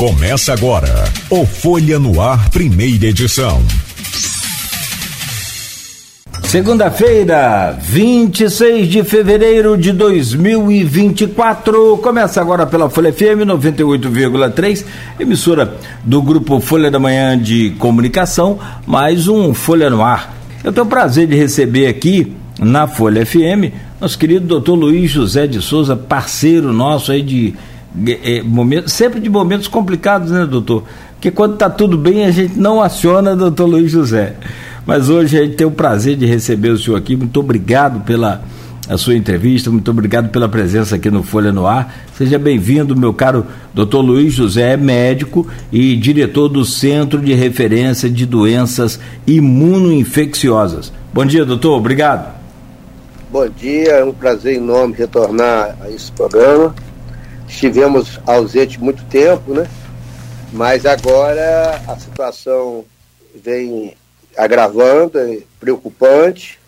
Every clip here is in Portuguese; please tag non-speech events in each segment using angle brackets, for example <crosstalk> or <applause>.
Começa agora o Folha no Ar, primeira edição. Segunda-feira, 26 de fevereiro de 2024. Começa agora pela Folha FM 98,3, emissora do grupo Folha da Manhã de Comunicação, mais um Folha no Ar. Eu tenho o prazer de receber aqui na Folha FM nosso querido doutor Luiz José de Souza, parceiro nosso aí de é, sempre de momentos complicados, né, doutor? Porque quando está tudo bem, a gente não aciona doutor Luiz José. Mas hoje a gente tem o prazer de receber o senhor aqui. Muito obrigado pela a sua entrevista, muito obrigado pela presença aqui no Folha no Ar. Seja bem-vindo, meu caro doutor Luiz José, médico e diretor do Centro de Referência de Doenças Imunoinfecciosas. Bom dia, doutor, obrigado. Bom dia, é um prazer enorme retornar a esse programa estivemos ausentes muito tempo, né? Mas agora a situação vem agravando, é preocupante,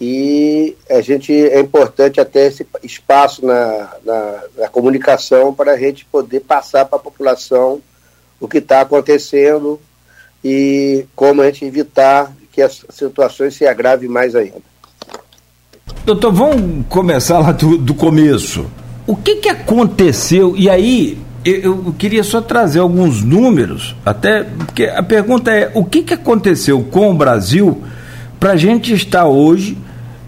e a gente é importante até esse espaço na, na, na comunicação para a gente poder passar para a população o que está acontecendo e como a gente evitar que as situações se agravem mais ainda. Doutor, vamos começar lá do, do começo. O que, que aconteceu? E aí, eu, eu, queria só trazer alguns números, até porque a pergunta é: o que, que aconteceu com o Brasil para a gente estar hoje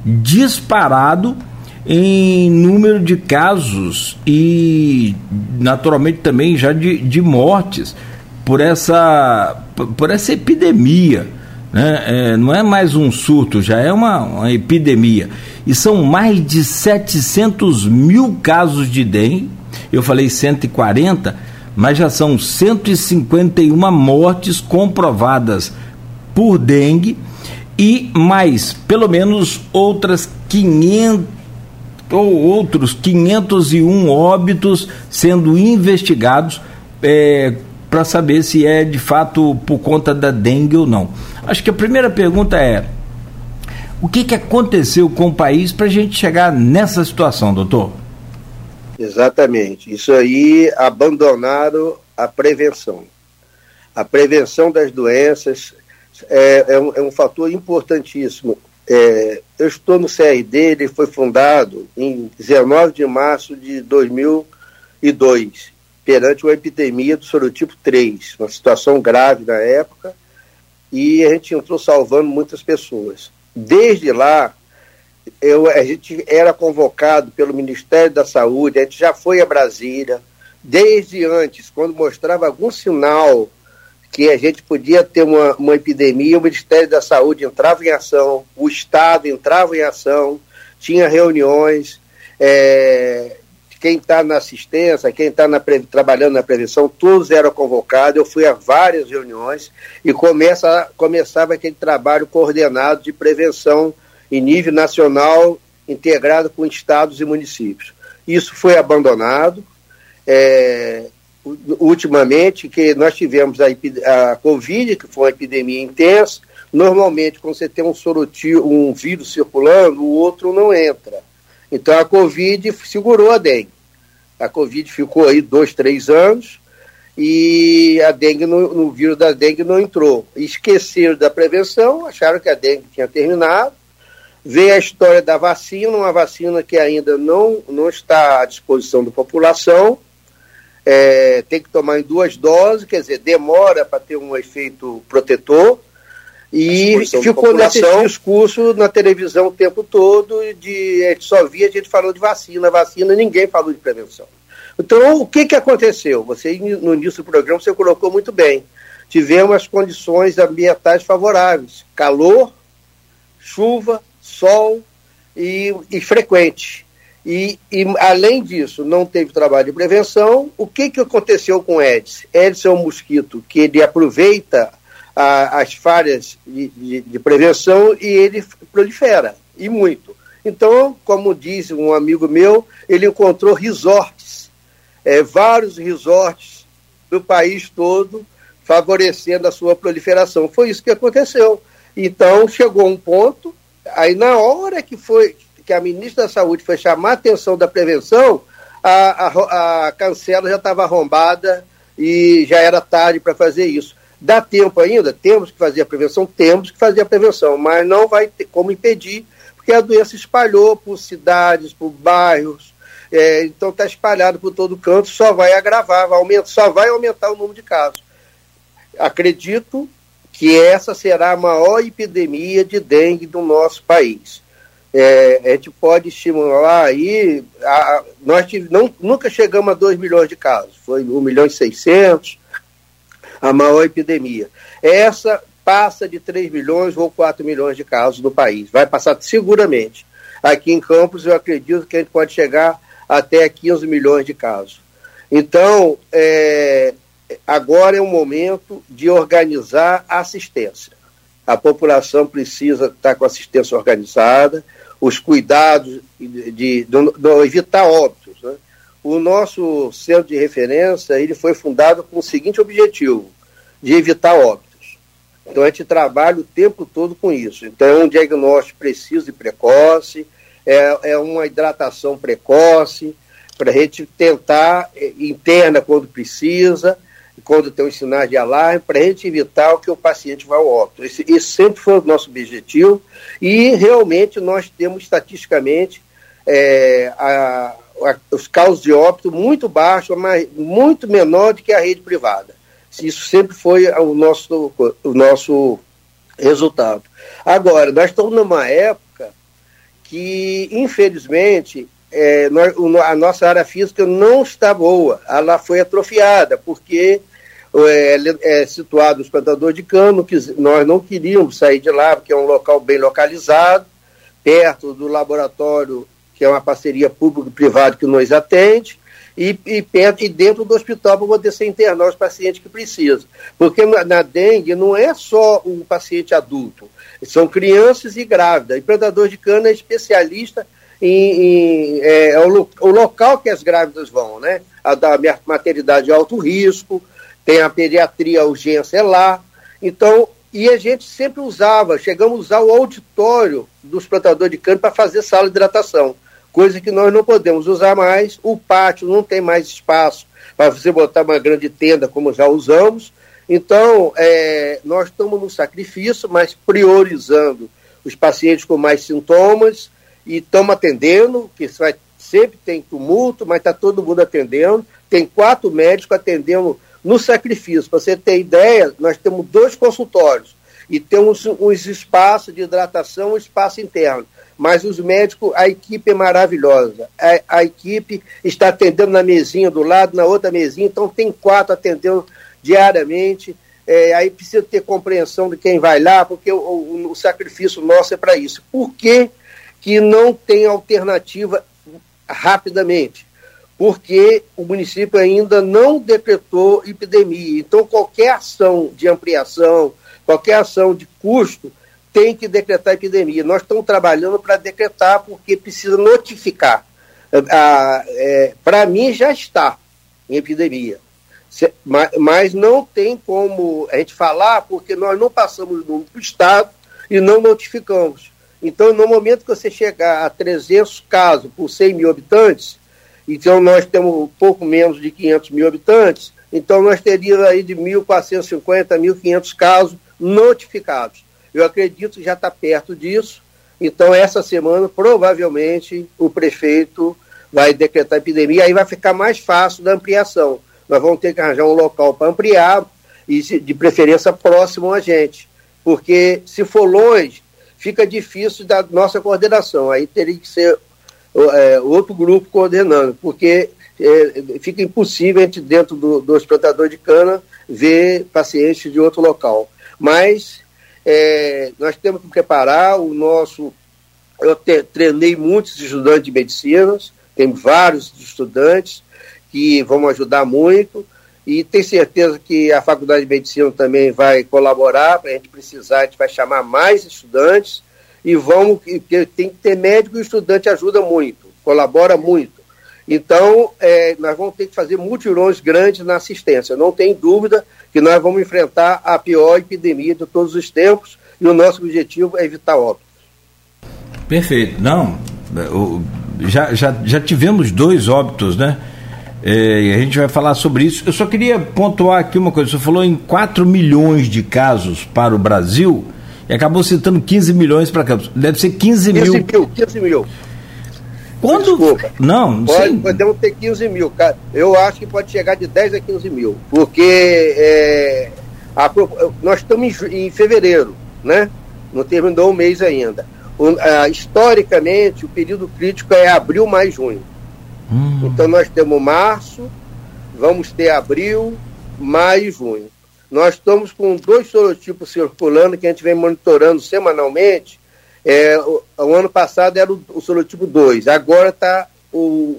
disparado em número de casos e, naturalmente, também já de, de mortes por essa, por essa epidemia? Né? É, não é mais um surto, já é uma, uma epidemia e são mais de 700 mil casos de dengue. Eu falei 140, mas já são 151 mortes comprovadas por dengue e mais pelo menos outras 500 ou outros 501 óbitos sendo investigados é, para saber se é de fato por conta da dengue ou não. Acho que a primeira pergunta é: o que, que aconteceu com o país para a gente chegar nessa situação, doutor? Exatamente. Isso aí abandonaram a prevenção. A prevenção das doenças é, é, um, é um, fator importantíssimo. É, eu estou no CRD, ele foi fundado em 19 de março de 2002, perante uma epidemia do sorotipo 3, uma situação grave na época, e a gente entrou salvando muitas pessoas. Desde lá, eu, a gente era convocado pelo Ministério da Saúde, a gente já foi a Brasília, desde antes, quando mostrava algum sinal que a gente podia ter uma, uma epidemia, o Ministério da Saúde entrava em ação, o Estado entrava em ação, tinha reuniões, é, quem está na assistência, quem está trabalhando na prevenção, todos eram convocados. Eu fui a várias reuniões e começa, começava aquele trabalho coordenado de prevenção em nível nacional, integrado com estados e municípios. Isso foi abandonado. É, ultimamente, que nós tivemos a, a Covid, que foi uma epidemia intensa. Normalmente, quando você tem um sorotio, um vírus circulando, o outro não entra. Então a Covid segurou a dengue. A Covid ficou aí dois, três anos e a dengue no, vírus da dengue não entrou. Esqueceram da prevenção, acharam que a dengue tinha terminado. Veio a história da vacina, uma vacina que ainda não, não está à disposição da população. É, tem que tomar em duas doses, quer dizer, demora para ter um efeito protetor. E ficou nesse discurso na televisão o tempo todo, de, a gente só via a gente falando de vacina, vacina, ninguém falou de prevenção. Então, o que, que aconteceu? Você, no início do programa, você colocou muito bem. Tivemos as condições ambientais favoráveis, calor, chuva, sol e, e frequente. E, e, além disso, não teve trabalho de prevenção. O que, que aconteceu com o Edson? Edson é um mosquito que ele aproveita a, as falhas de, de, de, prevenção e ele prolifera, e muito. Então, como diz um amigo meu, ele encontrou resorts, é, vários resorts do país todo, favorecendo a sua proliferação. Foi isso que aconteceu. Então, chegou um ponto, aí na hora que foi que a ministra da Saúde foi chamar a atenção da prevenção, a, a, a cancela já estava arrombada e já era tarde para fazer isso. Dá tempo ainda? Temos que fazer a prevenção? Temos que fazer a prevenção, mas não vai ter como impedir, porque a doença espalhou por cidades, por bairros, é, então está espalhado por todo canto, só vai agravar, vai aumentar, só vai aumentar o número de casos. Acredito que essa será a maior epidemia de dengue do nosso país. É, a gente pode estimular aí, a, nós tive, não, nunca chegamos a 2 milhões de casos, foi 1 milhão e 600, a maior epidemia. Essa passa de 3 milhões ou 4 milhões de casos no país, vai passar seguramente. Aqui em Campos eu acredito que a gente pode chegar até 15 milhões de casos. Então, é, agora é o momento de organizar a assistência. A população precisa estar com assistência organizada, os cuidados de, de, de, de evitar óbitos. O nosso centro de referência ele foi fundado com o seguinte objetivo, de evitar óbitos. Então a gente trabalha o tempo todo com isso. Então é um diagnóstico preciso e precoce, é, é uma hidratação precoce, para a gente tentar é, interna quando precisa, quando tem os sinais de alarme, para a gente evitar que o paciente vá ao óbito. Esse, esse, sempre foi o nosso objetivo e realmente nós temos estatisticamente é, a, os casos de óbito muito baixos, mas muito menor do que a rede privada. Isso sempre foi o nosso, o nosso resultado. Agora, nós estamos numa época que, infelizmente, é, nós, a nossa área física não está boa, ela foi atrofiada, porque é, é situado o espantador de cano, que nós não queríamos sair de lá, porque é um local bem localizado, perto do laboratório, que é uma parceria público-privada que nos atende, e, e, perto, e dentro do hospital para poder ser internar os pacientes que precisam. Porque na, na dengue não é só o paciente adulto, são crianças e grávidas. O implantador de cana é especialista em, em é, é o, o, local que as grávidas vão, né? A da maternidade de alto risco, tem a pediatria, a urgência é lá. Então, e a gente sempre usava, chegamos a usar o auditório dos plantadores de cana para fazer sala de hidratação, coisa que nós não podemos usar mais. O pátio não tem mais espaço para você botar uma grande tenda, como já usamos. Então, é, nós estamos no sacrifício, mas priorizando os pacientes com mais sintomas e estamos atendendo, que vai, sempre tem tumulto, mas está todo mundo atendendo. Tem quatro médicos atendendo no sacrifício, para você ter ideia, nós temos dois consultórios e temos uns espaços de hidratação, um espaço interno. Mas os médicos, a equipe é maravilhosa. A, a, equipe está atendendo na mesinha do lado, na outra mesinha, então tem quatro atendendo diariamente. É, aí precisa ter compreensão de quem vai lá, porque o, o, o sacrifício nosso é para isso. Por que, que não tem alternativa rapidamente? porque o município ainda não decretou epidemia. Então, qualquer ação de ampliação, qualquer ação de custo, tem que decretar epidemia. Nós estamos trabalhando para decretar, porque precisa notificar. Ah, é, para mim, já está em epidemia. Mas não tem como a gente falar, porque nós não passamos no Estado e não notificamos. Então, no momento que você chegar a 300 casos por 100 mil habitantes, então, nós temos pouco menos de 500 mil habitantes, então nós teríamos aí de 1.450 a 1.500 casos notificados. Eu acredito que já está perto disso, então essa semana, provavelmente, o prefeito vai decretar epidemia, aí vai ficar mais fácil da ampliação. Nós vamos ter que arranjar um local para ampliar, e de preferência próximo a gente, porque se for longe, fica difícil da nossa coordenação, aí teria que ser é, outro grupo coordenando, porque é, fica impossível a gente, dentro do, do de cana, ver pacientes de outro local. Mas é, nós temos que preparar o nosso. Eu te, treinei muitos estudantes de medicina, tem vários estudantes que vão ajudar muito, e tenho certeza que a Faculdade de Medicina também vai colaborar, para a gente precisar, a gente vai chamar mais estudantes e vamos, que tem que ter médico e estudante ajuda muito, colabora muito. Então, é, nós vamos ter que fazer mutirões grandes na assistência. Não tem dúvida que nós vamos enfrentar a pior epidemia de todos os tempos e o nosso objetivo é evitar óbitos. Perfeito. Não, já, já, já tivemos dois óbitos, né? É, a gente vai falar sobre isso. Eu só queria pontuar aqui uma coisa. Você falou em 4 milhões de casos para o Brasil e acabou citando 15 milhões para Campos. Deve ser 15, 15 mil. 15 mil. Quando? Desculpa. Não, pode, Podemos ter 15 mil. Eu acho que pode chegar de 10 a 15 mil. Porque é, a, nós estamos em, em, fevereiro, né? Não terminou o mês ainda. O, historicamente, o período crítico é abril mais junho. Hum. Então nós temos março, vamos ter abril, maio e junho. Nós estamos com dois sorotipos circulando que a gente vem monitorando semanalmente. É, o, o ano passado era o, o sorotipo 2, agora está o,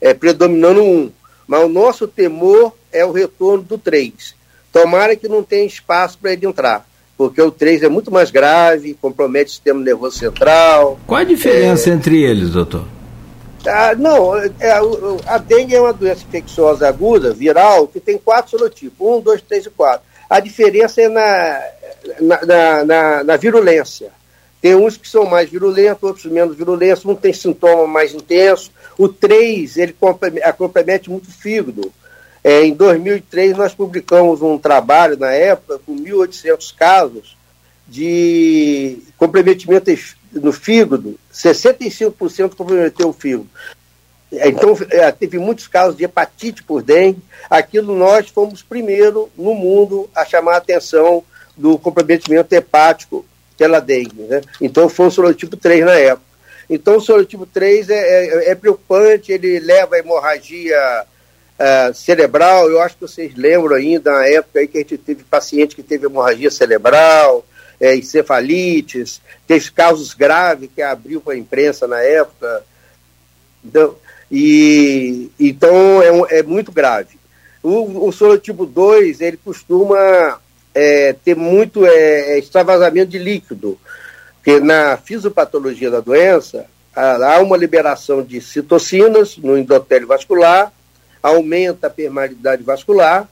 é, predominando um. Mas o nosso temor é o retorno do 3. Tomara que não tenha espaço para ele entrar, porque o 3 é muito mais grave, compromete o sistema nervoso central. Qual a diferença é... entre eles, doutor? Ah, não, é, a dengue é uma doença infecciosa aguda, viral, que tem quatro sonotipos, um, dois, três e quatro. A diferença é na, na, na, na, na virulência. Tem uns que são mais virulentos, outros menos virulentos, um tem sintoma mais intenso. O 3, ele compromete muito o fígado. É, em 2003, nós publicamos um trabalho, na época, com 1.800 casos de comprometimento no fígado, 65% comprometeu o fígado. Então, é, teve muitos casos de hepatite por dengue. Aquilo nós fomos primeiro no mundo a chamar a atenção do comprometimento hepático pela dengue. Né? Então, foi o sorotipo 3 na época. Então, o sorotipo 3 é, é, é preocupante, ele leva a hemorragia uh, cerebral. Eu acho que vocês lembram ainda, na época aí que a gente teve paciente que teve hemorragia cerebral, é, encefalites, teve casos graves que abriu para a imprensa na época. Então, e, então é, é muito grave. O, o sorotipo 2, ele costuma é, ter muito é, extravasamento de líquido, porque na fisiopatologia da doença há uma liberação de citocinas no endotélio vascular, aumenta a permeabilidade vascular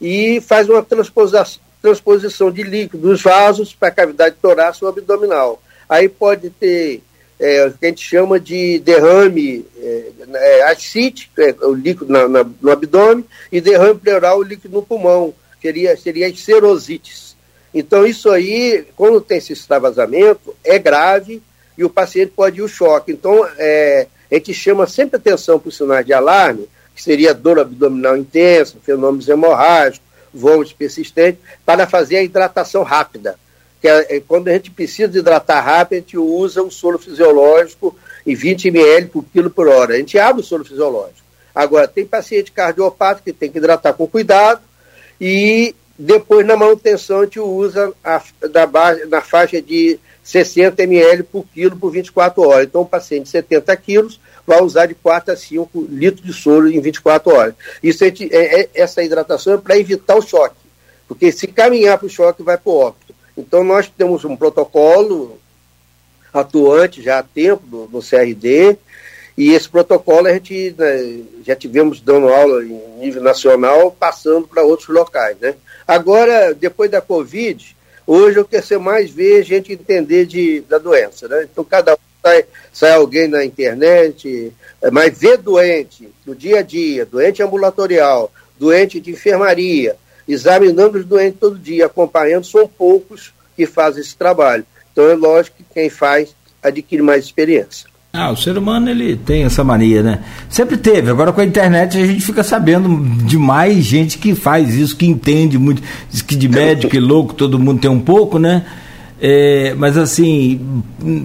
e faz uma transposição, de líquido dos vasos para a cavidade torácica ou abdominal. Aí pode ter é, o que a gente chama de derrame é, é, ascite, é, o líquido na, na, no abdômen, e derrame pleural, o líquido no pulmão, seria, seria as serosites. Então, isso aí, quando tem esse extravasamento, é grave e o paciente pode ir ao choque. Então, é, a gente chama sempre atenção para os sinais de alarme, que seria dor abdominal intensa, fenômenos hemorrágicos, vômitos persistentes, para fazer a hidratação rápida. Que é, é, quando a gente precisa hidratar rápido, a gente usa o soro fisiológico em 20 ml por quilo por hora. A gente abre o soro fisiológico. Agora, tem paciente cardiopata que tem que hidratar com cuidado e depois na manutenção a gente usa a, da base, na faixa de 60 ml por quilo por 24 horas. Então, o paciente de 70 quilos vai usar de 4 a 5 litros de soro em 24 horas. Isso é, é, essa hidratação é para evitar o choque, porque se caminhar para o choque, vai para o óbito. Então, nós temos um protocolo atuante já há tempo no, no CRD, e esse protocolo a gente né, já tivemos dando aula em nível nacional, passando para outros locais. Né? Agora, depois da Covid, hoje eu quero ser mais ver gente entender de, da doença. Né? Então, cada um sai, sai alguém na internet, é, mas ver doente no dia a dia, doente ambulatorial, doente de enfermaria, examinando os doentes todo dia, acompanhando, são poucos que fazem esse trabalho. Então é lógico que quem faz adquire mais experiência. Ah, o ser humano ele tem essa mania, né? Sempre teve. Agora com a internet a gente fica sabendo de mais gente que faz isso, que entende muito. Diz que de médico e louco todo mundo tem um pouco, né? É, mas assim,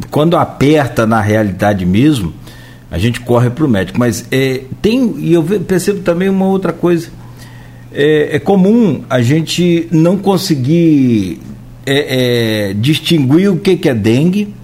quando aperta na realidade mesmo, a gente corre para o médico. Mas é, tem, e eu percebo também uma outra coisa. É, é comum a gente não conseguir é, é, distinguir o que, que é dengue,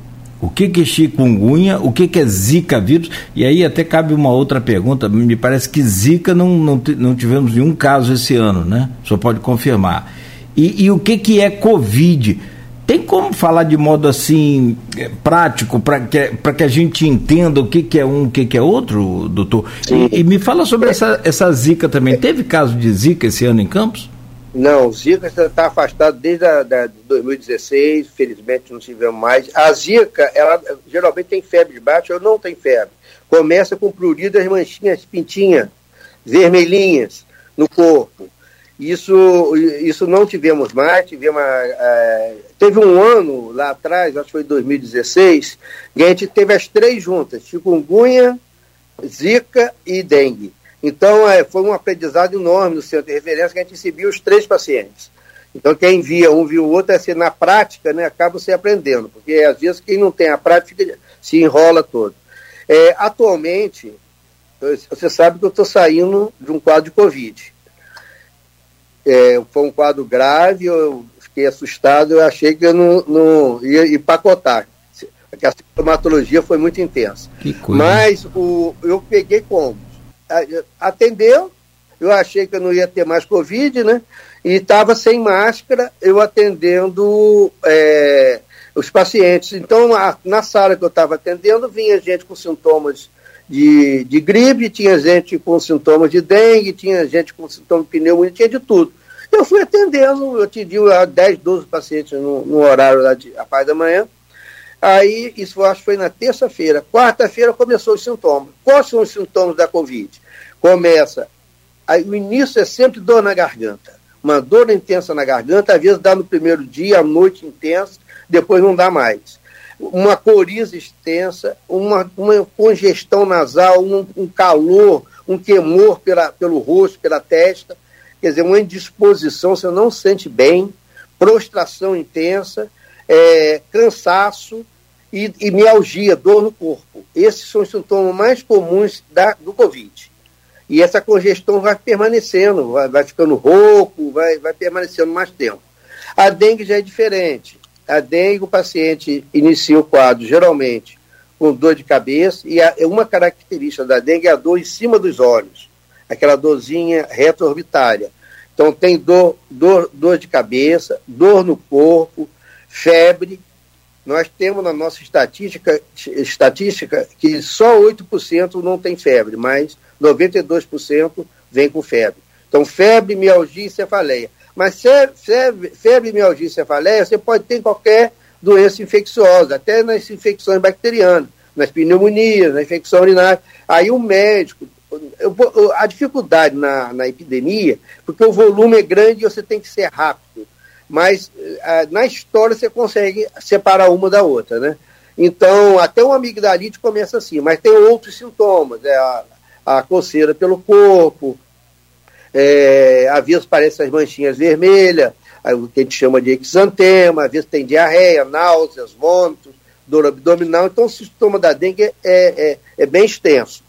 o que, que é chikungunya, o que, que é zika vírus, e aí até cabe uma outra pergunta, me parece que zika não, não, não tivemos nenhum caso esse ano, né? Só pode confirmar. E, e o que, que é covid? Tem como falar de modo assim é, prático para que, que a gente entenda o que, que é um, o que, que é outro, doutor? E, e, me fala sobre essa, essa zika também. Teve caso de zika esse ano em Campos? Não, Zika está afastado desde a, da, 2016, felizmente não tivemos mais. A Zika, ela geralmente tem febre de baixo ou não tem febre. Começa com prurido as manchinhas, pintinha, vermelhinhas no corpo. Isso, isso não tivemos mais, tivemos, é, teve um ano lá atrás, acho que foi 2016, que a gente teve as três juntas, chikungunya, zika e dengue. Então, é, foi um aprendizado enorme no centro de referência que a gente recebia os três pacientes. Então, quem via um, viu o outro, assim, na prática, né, acaba se aprendendo, porque às vezes quem não tem a prática se enrola todo. É, atualmente, você sabe que eu estou saindo de um quadro de Covid. É, foi um quadro grave, eu fiquei assustado, eu achei que eu não, não ia empacotar, porque a sintomatologia foi muito intensa. Mas o, eu peguei como? Atendeu, eu achei que eu não ia ter mais Covid, né? E estava sem máscara, eu atendendo é, os pacientes. Então, a, na sala que eu estava atendendo, vinha gente com sintomas de, de gripe, tinha gente com sintomas de dengue, tinha gente com sintomas de pneumonia, tinha de tudo. Eu fui atendendo, eu atendi 10, 12 pacientes no, no horário lá de a parte da manhã. Aí, isso acho que foi na terça-feira. Quarta-feira começou os sintomas. Quais são os sintomas da Covid? Começa, aí, o início é sempre dor na garganta. Uma dor intensa na garganta, às vezes dá no primeiro dia, à noite intensa, depois não dá mais. Uma coriza extensa, uma, uma congestão nasal, um, um calor, um queimor pela, pelo rosto, pela testa, quer dizer, uma indisposição, você não se sente bem, prostração intensa, é, cansaço e, e mialgia, dor no corpo. Esses são os sintomas mais comuns da, do Covid. E essa congestão vai permanecendo, vai, vai ficando rouco, vai, vai permanecendo mais tempo. A dengue já é diferente. A dengue, o paciente inicia o quadro, geralmente, com dor de cabeça, e a, uma característica da dengue é a dor em cima dos olhos, aquela dorzinha retroorbitária. Então, tem dor, dor, dor de cabeça, dor no corpo, febre. Nós temos na nossa estatística, estatística que só 8% não tem febre, mas 92% vem com febre. Então, febre, mialgia e cefaleia. Mas febre, mialgia e cefaleia você pode ter em qualquer doença infecciosa, até nas infecções bacterianas, nas pneumonias, na infecção urinária. Aí o médico, a dificuldade na, na epidemia, porque o volume é grande e você tem que ser rápido. Mas a, na história você consegue separar uma da outra, né? Então, até uma amigdalite começa assim, mas tem outros sintomas, é a, a coceira pelo corpo, é, às vezes aparecem as manchinhas vermelhas, o que a gente chama de exantema, às vezes tem diarreia, náuseas, vômitos, dor abdominal. Então, o sintoma da dengue é, é, é bem extenso.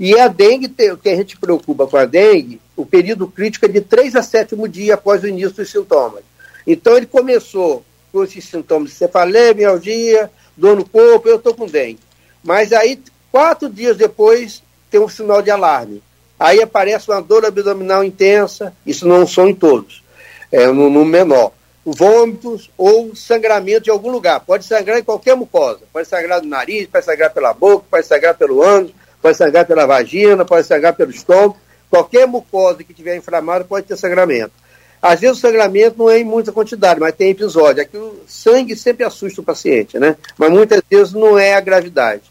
E a dengue, o que a gente preocupa com a dengue, o período crítico é de 3 a 7 dia após o início dos sintomas. Então, ele começou com esses sintomas de cefaleia, mialgia, dor no corpo, eu estou com dengue. Mas aí, quatro dias depois, tem um sinal de alarme. Aí aparece uma dor abdominal intensa, isso não são em todos, é no, no menor. Vômitos ou sangramento de algum lugar. Pode sangrar em qualquer mucosa. Pode sangrar no nariz, pode sangrar pela boca, pode sangrar pelo ânus, pode sangrar pela vagina, pode sangrar pelo estômago. Qualquer mucosa que tiver inflamada pode ter sangramento. Às vezes o sangramento não é em muita quantidade, mas tem episódio. Aqui o sangue sempre assusta o paciente, né? Mas muitas vezes não é a gravidade.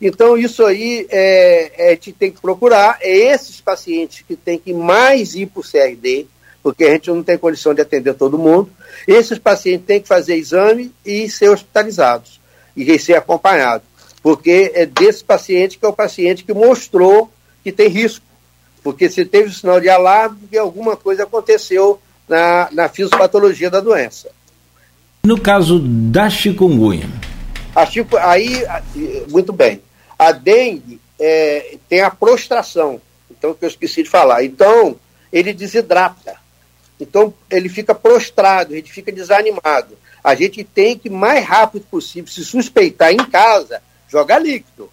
Então, isso aí é, é, a gente tem que procurar. É esses pacientes que tem que mais ir para o CRD, porque a gente não tem condição de atender todo mundo. Esses pacientes têm que fazer exame e ser hospitalizados e ser acompanhados, porque é desse paciente que é o paciente que mostrou que tem risco, porque se teve sinal de alarme, que alguma coisa aconteceu na, na fisiopatologia da doença. No caso da chikungunya. A aí, muito bem. A dengue é, tem a prostração, então que eu esqueci de falar. Então, ele desidrata. Então, ele fica prostrado, gente fica desanimado. A gente tem que, mais rápido possível, se suspeitar em casa, jogar líquido.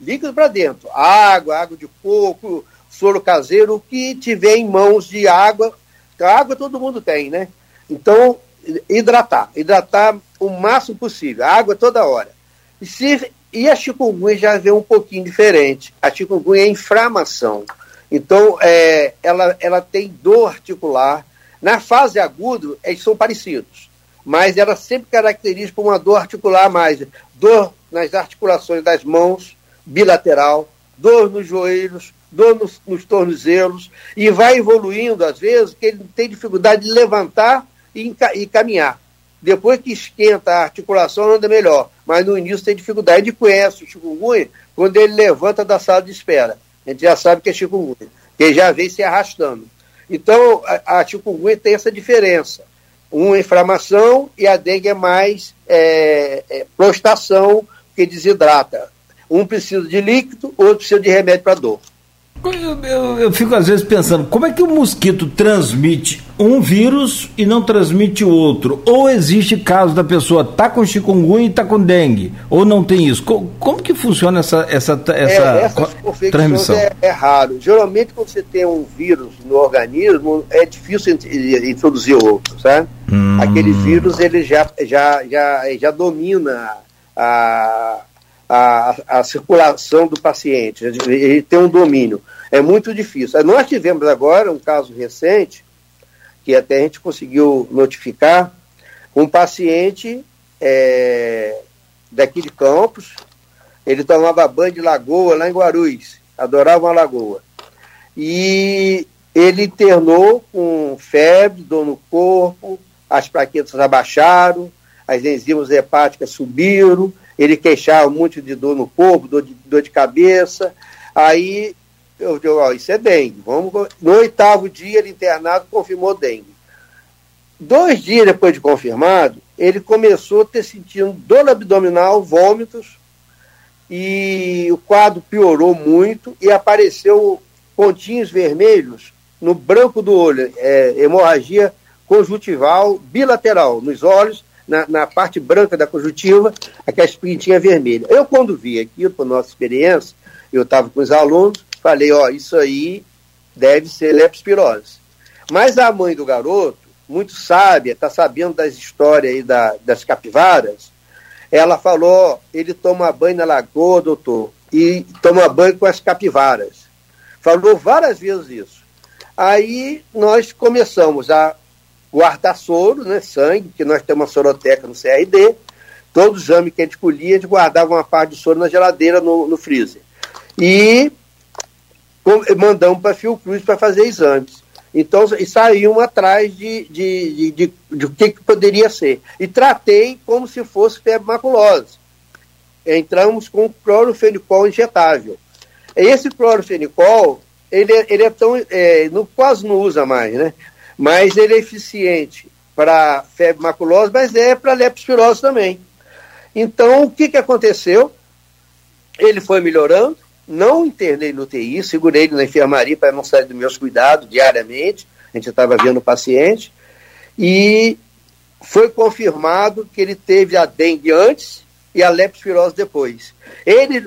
Líquido para dentro. Água, água de coco, soro caseiro, o que tiver em mãos de água. A água todo mundo tem, né? Então, hidratar. Hidratar o máximo possível. Água toda hora. E se e a chikungunya já vê um pouquinho diferente. A chikungunya é inflamação. Então, é, ela, ela tem dor articular. Na fase aguda, eles são parecidos, mas ela sempre caracteriza por uma dor articular mais. Dor nas articulações das mãos, bilateral, dor nos joelhos, dor nos, nos tornozelos, e vai evoluindo, às vezes, que ele tem dificuldade de levantar e, e caminhar. Depois que esquenta a articulação, anda melhor. Mas no início tem dificuldade. Gente conhece o chikungunya quando ele levanta da sala de espera. A gente já sabe que é chikungunya. Ele já vem se arrastando. Então, a, a chikungunya tem essa diferença. Uma inflamação e a dengue é mais é, é, prostração que desidrata. Um precisa de líquido, outro precisa de remédio para dor. Eu, eu, eu, fico às vezes pensando, como é que o mosquito transmite um vírus e não transmite outro? Ou existe caso da pessoa tá com chikungunya e tá com dengue? Ou não tem isso? Como, como que funciona essa, essa, essa é, transmissão? É, é, raro. Geralmente, quando você tem um vírus no organismo, é difícil introduzir outro, sabe? Hum. Aquele vírus, ele já, já, já, já domina a a, a circulação do paciente, ele tem um domínio. É muito difícil. Nós tivemos agora um caso recente, que até a gente conseguiu notificar, um paciente é, daqui de Campos, ele tomava banho de lagoa lá em Guarulhos, adorava uma lagoa. E ele internou com febre, dor no corpo, as plaquetas abaixaram, as enzimas hepáticas subiram, ele queixava muito de dor no corpo, dor de, dor de cabeça. Aí eu digo, ó, isso é dengue. Vamos... No oitavo dia, ele internado confirmou dengue. Dois dias depois de confirmado, ele começou a ter sentido dor abdominal, vômitos, e o quadro piorou muito e apareceu pontinhos vermelhos no branco do olho, é, hemorragia conjuntival bilateral nos olhos na, na parte branca da conjuntiva, aquela pintinha vermelha. Eu, quando vi aquilo, por nossa experiência, eu estava com os alunos, falei, ó, isso aí deve ser leptospirose. Mas a mãe do garoto, muito sábia, está sabendo das histórias aí da, das capivaras, ela falou, ele toma banho na lagoa, doutor, e toma banho com as capivaras. Falou várias vezes isso. Aí nós começamos a guardar soro, né, sangue, que nós temos uma soroteca no CRD. Todo exame que a gente colhia, a gente guardava uma parte do soro na geladeira, no, no freezer. E mandamos para a Fiocruz para fazer exames. Então, e saíam atrás de, de, de, de, o que, que poderia ser. E tratei como se fosse febre maculosa. Entramos com clorofenicol injetável. Esse clorofenicol, ele, é, ele é tão. É, quase não usa mais, né? Mas ele é eficiente para febre maculosa, mas é para leptospirose também. Então, o que, que aconteceu? Ele foi melhorando, não internei no TI, segurei ele na enfermaria para não sair dos meus cuidados diariamente, a gente estava vendo o paciente, e foi confirmado que ele teve a dengue antes e a leptospirose depois. Ele,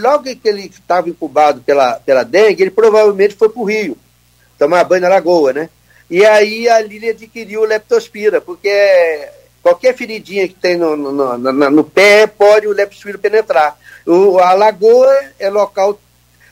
logo que ele estava incubado pela, pela dengue, ele provavelmente foi para o Rio, tomar banho na lagoa, né? E aí a Lili adquiriu leptospira, porque qualquer feridinha que tem no, no, no, no pé pode o leptospira penetrar. O, a lagoa é local,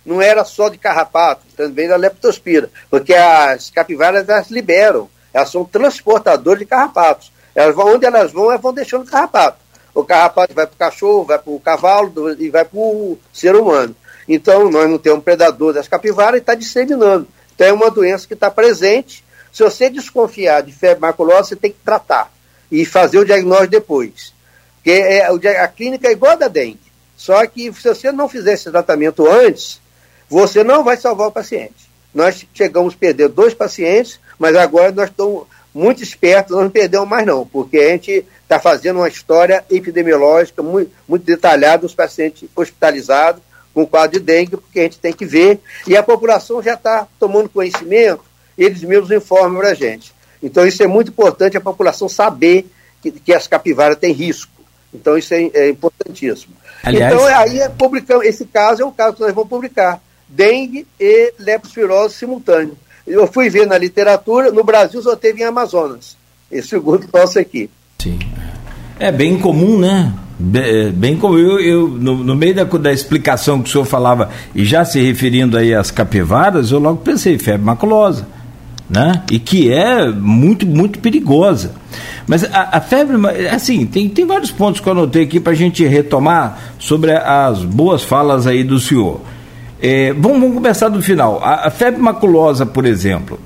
não era só de carrapato, também da leptospira, porque as capivaras elas liberam, elas são transportadoras de carrapatos. Elas vão, onde elas vão, elas vão deixando carrapato. O carrapato vai para o cachorro, vai para o cavalo e vai para o ser humano. Então, nós não temos um predador das capivaras e está disseminando. Então, é uma doença que está presente se você desconfiar de febre maculosa, você tem que tratar e fazer o diagnóstico depois. Porque é, a clínica é igual a da dengue. Só que se você não fizer esse tratamento antes, você não vai salvar o paciente. Nós chegamos a perder dois pacientes, mas agora nós estamos muito espertos, nós não perdemos mais não, porque a gente está fazendo uma história epidemiológica muito, muito detalhada dos pacientes hospitalizados com quadro de dengue, porque a gente tem que ver, e a população já está tomando conhecimento eles mesmos informam para a gente. Então, isso é muito importante a população saber que, que as capivaras têm risco. Então, isso é, é importantíssimo. Aliás... Então, aí, é publicamos, esse caso é o caso que nós vamos publicar: dengue e leptospirose simultâneo. Eu fui ver na literatura, no Brasil só teve em Amazonas. Esse segundo nosso aqui. Sim. É bem comum, né? Bem como eu, eu no, no, meio da, da explicação que o senhor falava, e já se referindo aí às capivaras, eu logo pensei, febre maculosa né? E que é muito, muito perigosa. Mas a, a, febre, assim, tem, tem vários pontos que eu anotei aqui para a gente retomar sobre as boas falas aí do senhor. É, vamos, vamos, começar do final. A, a, febre maculosa, por exemplo.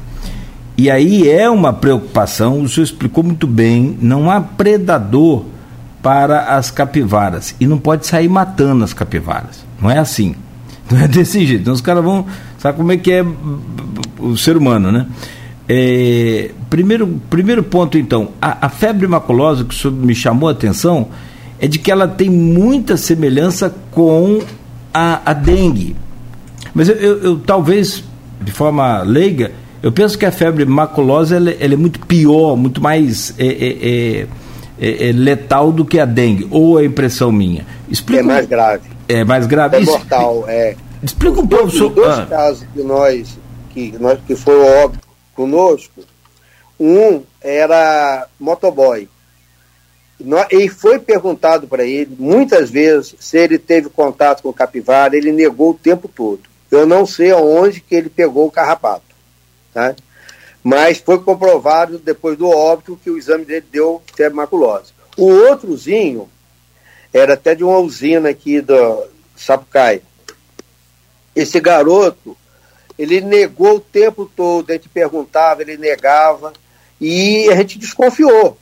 E aí é uma preocupação, o senhor explicou muito bem, não há predador para as capivaras. E não pode sair matando as capivaras. Não é assim. <laughs> Não é desse jeito. Então os caras vão. Sabe como é que é o ser humano, né? É, primeiro, primeiro ponto, então, a, a, febre maculosa, que o senhor me chamou a atenção, é de que ela tem muita semelhança com a, a dengue. Mas eu, eu, eu, talvez, de forma leiga, eu penso que a febre maculosa ela, ela é muito pior, muito mais é, é, é, é letal do que a dengue, ou é impressão minha? Explica é mais grave. É mais grave. É mortal, é. Explica um pouco sobre. Dois ah. casos que nós, que nós, que foi óbvio conosco, um era motoboy. E foi perguntado para ele muitas vezes se ele teve contato com o capivara, ele negou o tempo todo. Eu não sei aonde que ele pegou o carrapato, tá? mas foi comprovado depois do óbito que o exame dele deu febre maculosa. O outrozinho era até de uma usina aqui do Sapucaia. Esse garoto, ele negou o tempo todo, a gente perguntava, ele negava, e a gente desconfiou.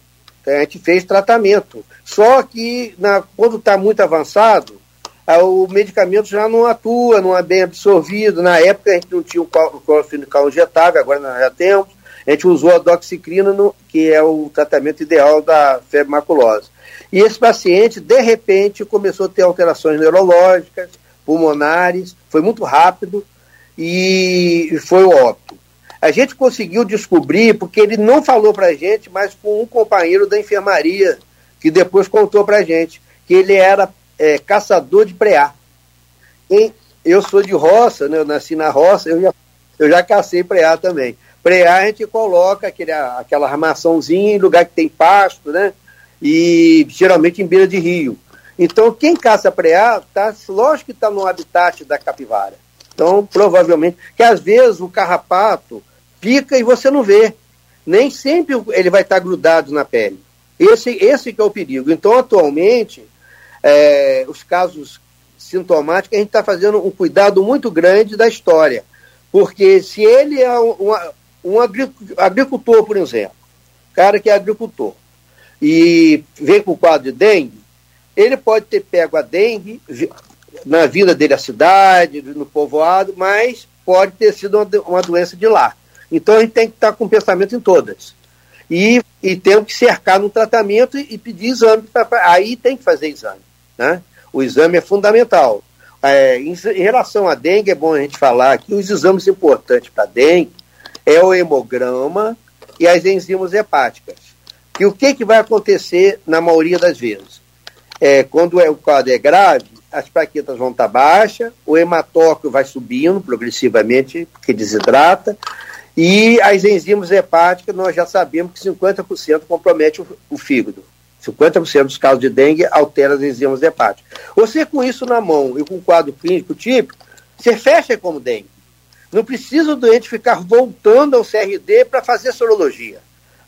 A gente fez tratamento. Só que na, quando está muito avançado, o medicamento já não atua, não é bem absorvido. Na época a gente não tinha o clorofenical injetável, agora nós já temos. A gente usou a doxicrina, no, que é o tratamento ideal da febre maculosa. E esse paciente, de repente, começou a ter alterações neurológicas, pulmonares, foi muito rápido e foi o óbito. A gente conseguiu descobrir, porque ele não falou para a gente, mas com um companheiro da enfermaria, que depois contou para a gente, que ele era é, caçador de preá. E eu sou de roça, né, eu nasci na roça, eu já, eu já cacei preá também. Preá a gente coloca aquele, aquela armaçãozinha em lugar que tem pasto, né? E geralmente em beira de rio. Então, quem caça preá, tá, lógico que está no habitat da capivara. Então, provavelmente, que às vezes o carrapato pica e você não vê. Nem sempre ele vai estar grudado na pele. Esse, esse que é o perigo. Então, atualmente, é, os casos sintomáticos, a gente está fazendo um cuidado muito grande da história. Porque se ele é um, um agricultor, por exemplo, cara que é agricultor, e vem com o quadro de dengue, ele pode ter pego a dengue na vida dele à cidade, no povoado, mas pode ter sido uma, doença de lá. Então a gente tem que estar com pensamento em todas. E, e temos que cercar no tratamento e, e pedir exame. Pra, aí tem que fazer exame. Né? O exame é fundamental. É, em, em, relação à dengue, é bom a gente falar que os exames importantes para dengue é o hemograma e as enzimas hepáticas. E o que, que vai acontecer na maioria das vezes? É, quando é, o quadro é grave, as plaquetas vão estar baixas, o hematócrito vai subindo progressivamente, porque desidrata, e as enzimas hepáticas, nós já sabemos que 50% compromete o, o fígado. 50% dos casos de dengue altera as enzimas hepáticas. Você com isso na mão e com um quadro clínico típico, você fecha como dengue. Não precisa o doente ficar voltando ao CRD para fazer sorologia.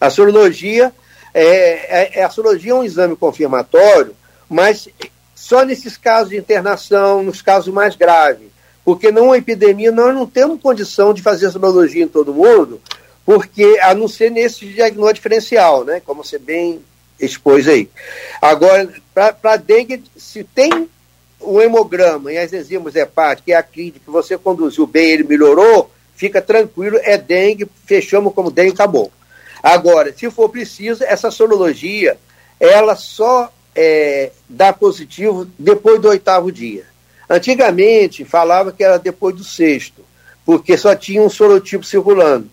A sorologia é, é, a sorologia é um exame confirmatório, mas só nesses casos de internação, nos casos mais graves porque numa epidemia nós não temos condição de fazer sorologia em todo mundo, porque a não ser nesse diagnóstico diferencial, né? Como você bem expôs aí. Agora, para dengue, se tem o hemograma e as enzimas hepáticas e a clínica que você conduziu bem, ele melhorou, fica tranquilo, é dengue, fechamos como dengue, acabou. Agora, se for preciso, essa sorologia, ela só é, dá positivo depois do oitavo dia. Antigamente falava que era depois do sexto, porque só tinha um sorotipo circulando.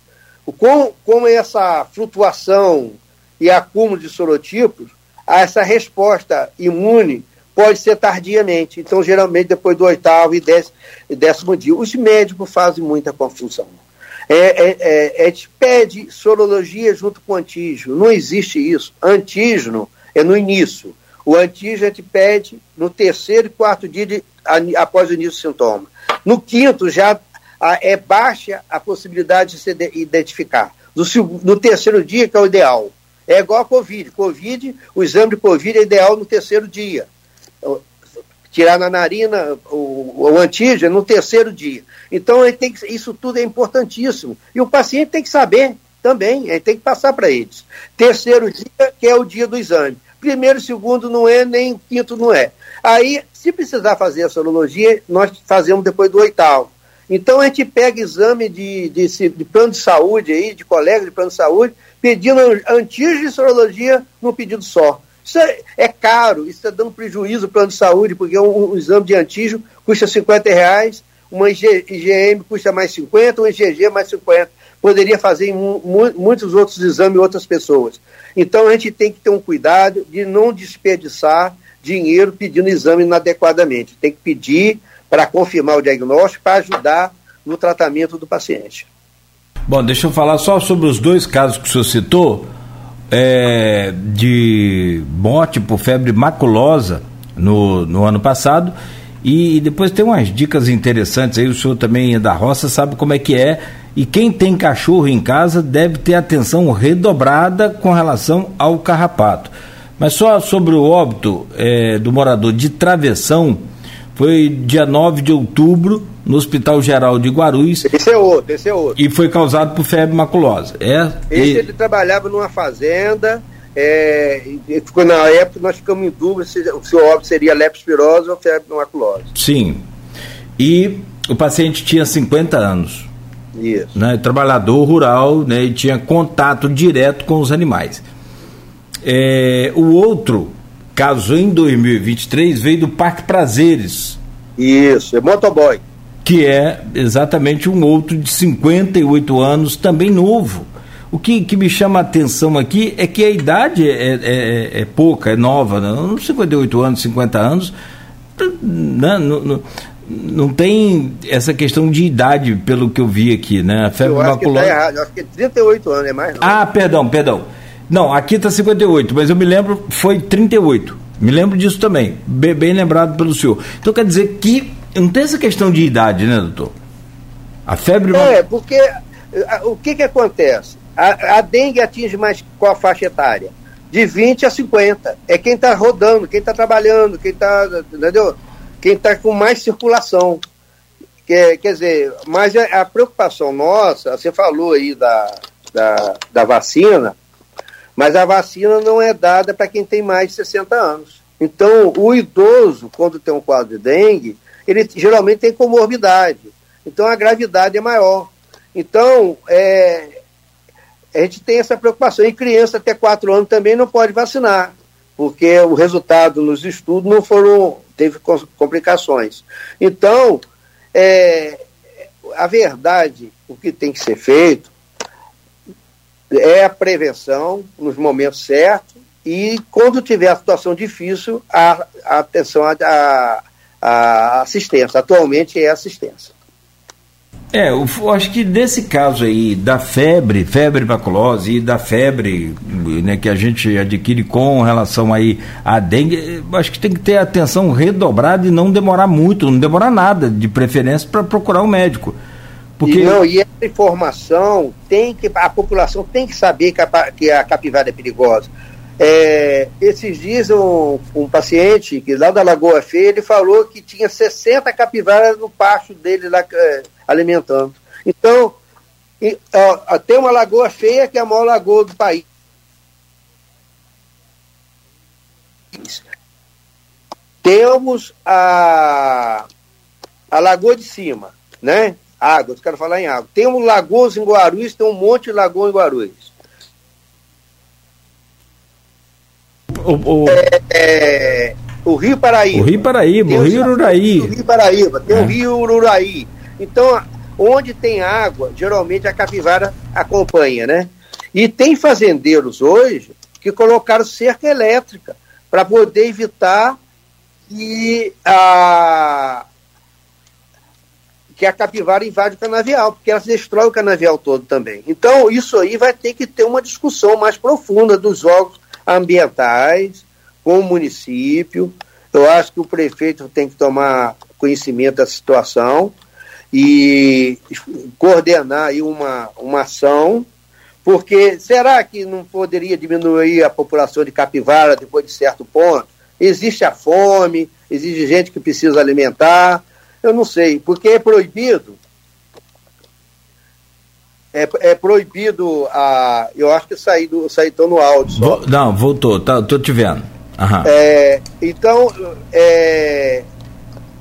Com, com essa flutuação e acúmulo de sorotipos, essa resposta imune pode ser tardiamente. Então, geralmente, depois do oitavo e décimo, décimo dia. Os médicos fazem muita confusão. É, é, é, é, pede sorologia junto com antígeno. Não existe isso. Antígeno é no início. O antígeno gente pede no terceiro e quarto dia de, a, após o início do sintoma. No quinto, já a, é baixa a possibilidade de se de, identificar. No, no, terceiro dia, que é o ideal. É igual a Covid. Covid, o exame de Covid é ideal no terceiro dia. Tirar na narina o, o antígeno no terceiro dia. Então, que, isso tudo é importantíssimo. E o paciente tem que saber também, ele tem que passar para eles. Terceiro dia, que é o dia do exame. Primeiro, segundo não é, nem quinto não é. Aí, se precisar fazer a sorologia, nós fazemos depois do oitavo. Então a gente pega exame de, de, de plano de saúde aí, de colega de plano de saúde, pedindo antígeno de sorologia num pedido só. Isso é, é caro, isso está dando prejuízo ao plano de saúde, porque um, um exame de antígeno custa 50 reais, uma IgM custa mais 50, um IgG mais 50. Poderia fazer em mu muitos outros exames outras pessoas. Então a gente tem que ter um cuidado de não desperdiçar dinheiro pedindo exame inadequadamente. Tem que pedir para confirmar o diagnóstico, para ajudar no tratamento do paciente. Bom, deixa eu falar só sobre os dois casos que o senhor citou, é, de morte por febre maculosa no, no ano passado, e depois tem umas dicas interessantes aí, o senhor também é da roça, sabe como é que é, e quem tem cachorro em casa deve ter atenção redobrada com relação ao carrapato. Mas só sobre o óbito é, do morador de Travessão, foi dia 9 de outubro, no Hospital Geral de Guarulhos. Esse é outro, esse é outro. E foi causado por febre maculosa. É, esse e... ele trabalhava numa fazenda, é, ficou, na época nós ficamos em dúvida se o seu óbito seria leptospirose ou febre maculosa. Sim. E o paciente tinha 50 anos. Isso. Né, trabalhador rural, né, e tinha contato direto com os animais. É, o outro caso em 2023 veio do Parque Prazeres. Isso, é motoboy. Que é exatamente um outro de 58 anos, também novo. O que, que me chama a atenção aqui é que a idade é, é, é, é pouca, é nova, né? 58 anos, 50 anos, né? não, não, não, tem essa questão de idade, pelo que eu vi aqui, né? A febre eu acho maculosa. Que tá errado, acho que é 38 anos, é mais não. Ah, perdão, perdão. Não, aqui está 58, mas eu me lembro, foi 38. Me lembro disso também. Bem, bem, lembrado pelo senhor. Então quer dizer que não tem essa questão de idade, né, doutor? A febre. É, porque o que, que acontece? A, a dengue atinge mais qual a faixa etária? De 20 a 50. É quem está rodando, quem está trabalhando, quem está. Entendeu? Quem está com mais circulação. Quer, quer dizer, mas a, a preocupação nossa, você falou aí da, da, da vacina, mas a vacina não é dada para quem tem mais de 60 anos. Então, o idoso, quando tem um quadro de dengue, ele geralmente tem comorbidade. Então, a gravidade é maior. Então, é, a gente tem essa preocupação. E criança até 4 anos também não pode vacinar, porque o resultado nos estudos não foram, teve complicações. Então, é, a verdade, o que tem que ser feito, é a prevenção nos momentos certos e quando tiver a situação difícil, a, a atenção à assistência. Atualmente é assistência. É, eu acho que nesse caso aí da febre, febre maculose e da febre né, que a gente adquire com relação aí à dengue, acho que tem que ter atenção redobrada e não demorar muito, não demorar nada, de preferência para procurar um médico. Porque... Não, e essa informação tem que. A população tem que saber que a, que a capivara é perigosa. É, esses dias um, um, paciente que lá da Lagoa Feia, ele falou que tinha 60 capivaras no pasto dele lá é, alimentando. Então, e, ó, tem uma lagoa feia que é a maior lagoa do país. Temos a, a Lagoa de Cima, né? água, eu quero falar em água. Tem um lagoas em Guarulhos, tem um monte de lagoa em Guarulhos. O, o... É, é, o Rio Paraíba. O Rio Paraíba, o Rio Ururaí. O Rio Paraíba, tem é. o Rio Ururaí. Então, onde tem água, geralmente a capivara acompanha, né? E tem fazendeiros hoje que colocaram cerca elétrica para poder evitar que a, que a capivara invade o canavial, porque ela destrói o canavial todo também. Então, isso aí vai ter que ter uma discussão mais profunda dos órgãos ambientais, com o município. Eu acho que o prefeito tem que tomar conhecimento da situação e coordenar aí uma, uma ação, porque será que não poderia diminuir a população de capivara depois de certo ponto? Existe a fome, exige gente que precisa alimentar, eu não sei, porque é proibido. É, é proibido a. Eu acho que saí do saí tô no áudio. Só. Não, voltou, tá, tô te vendo. É, então, é,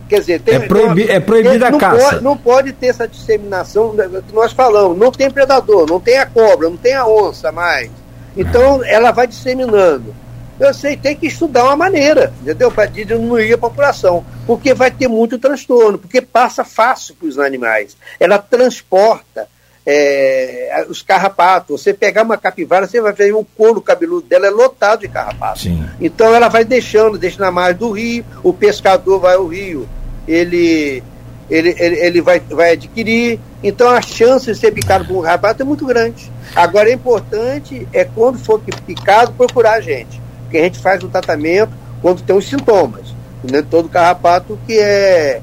quer dizer, tem, é, proibi, é proibida a caça. Pode, não pode ter essa disseminação que nós falamos. Não tem predador, não tem a cobra, não tem a onça mais. Então, ela vai disseminando. Eu sei, tem que estudar uma maneira, entendeu? Para diminuir a população. Porque vai ter muito transtorno, porque passa fácil para os animais. Ela transporta é, os carrapatos. Você pegar uma capivara, você vai ver o couro cabeludo dela é lotado de carrapatos. Então ela vai deixando, deixa na margem do rio, o pescador vai ao rio, ele, ele, ele, ele vai, vai adquirir. Então a chance de ser picado por um carrapato é muito grande. Agora é importante, é quando for picado, procurar a gente porque a gente faz o tratamento quando tem os sintomas. Nem todo carrapato que é.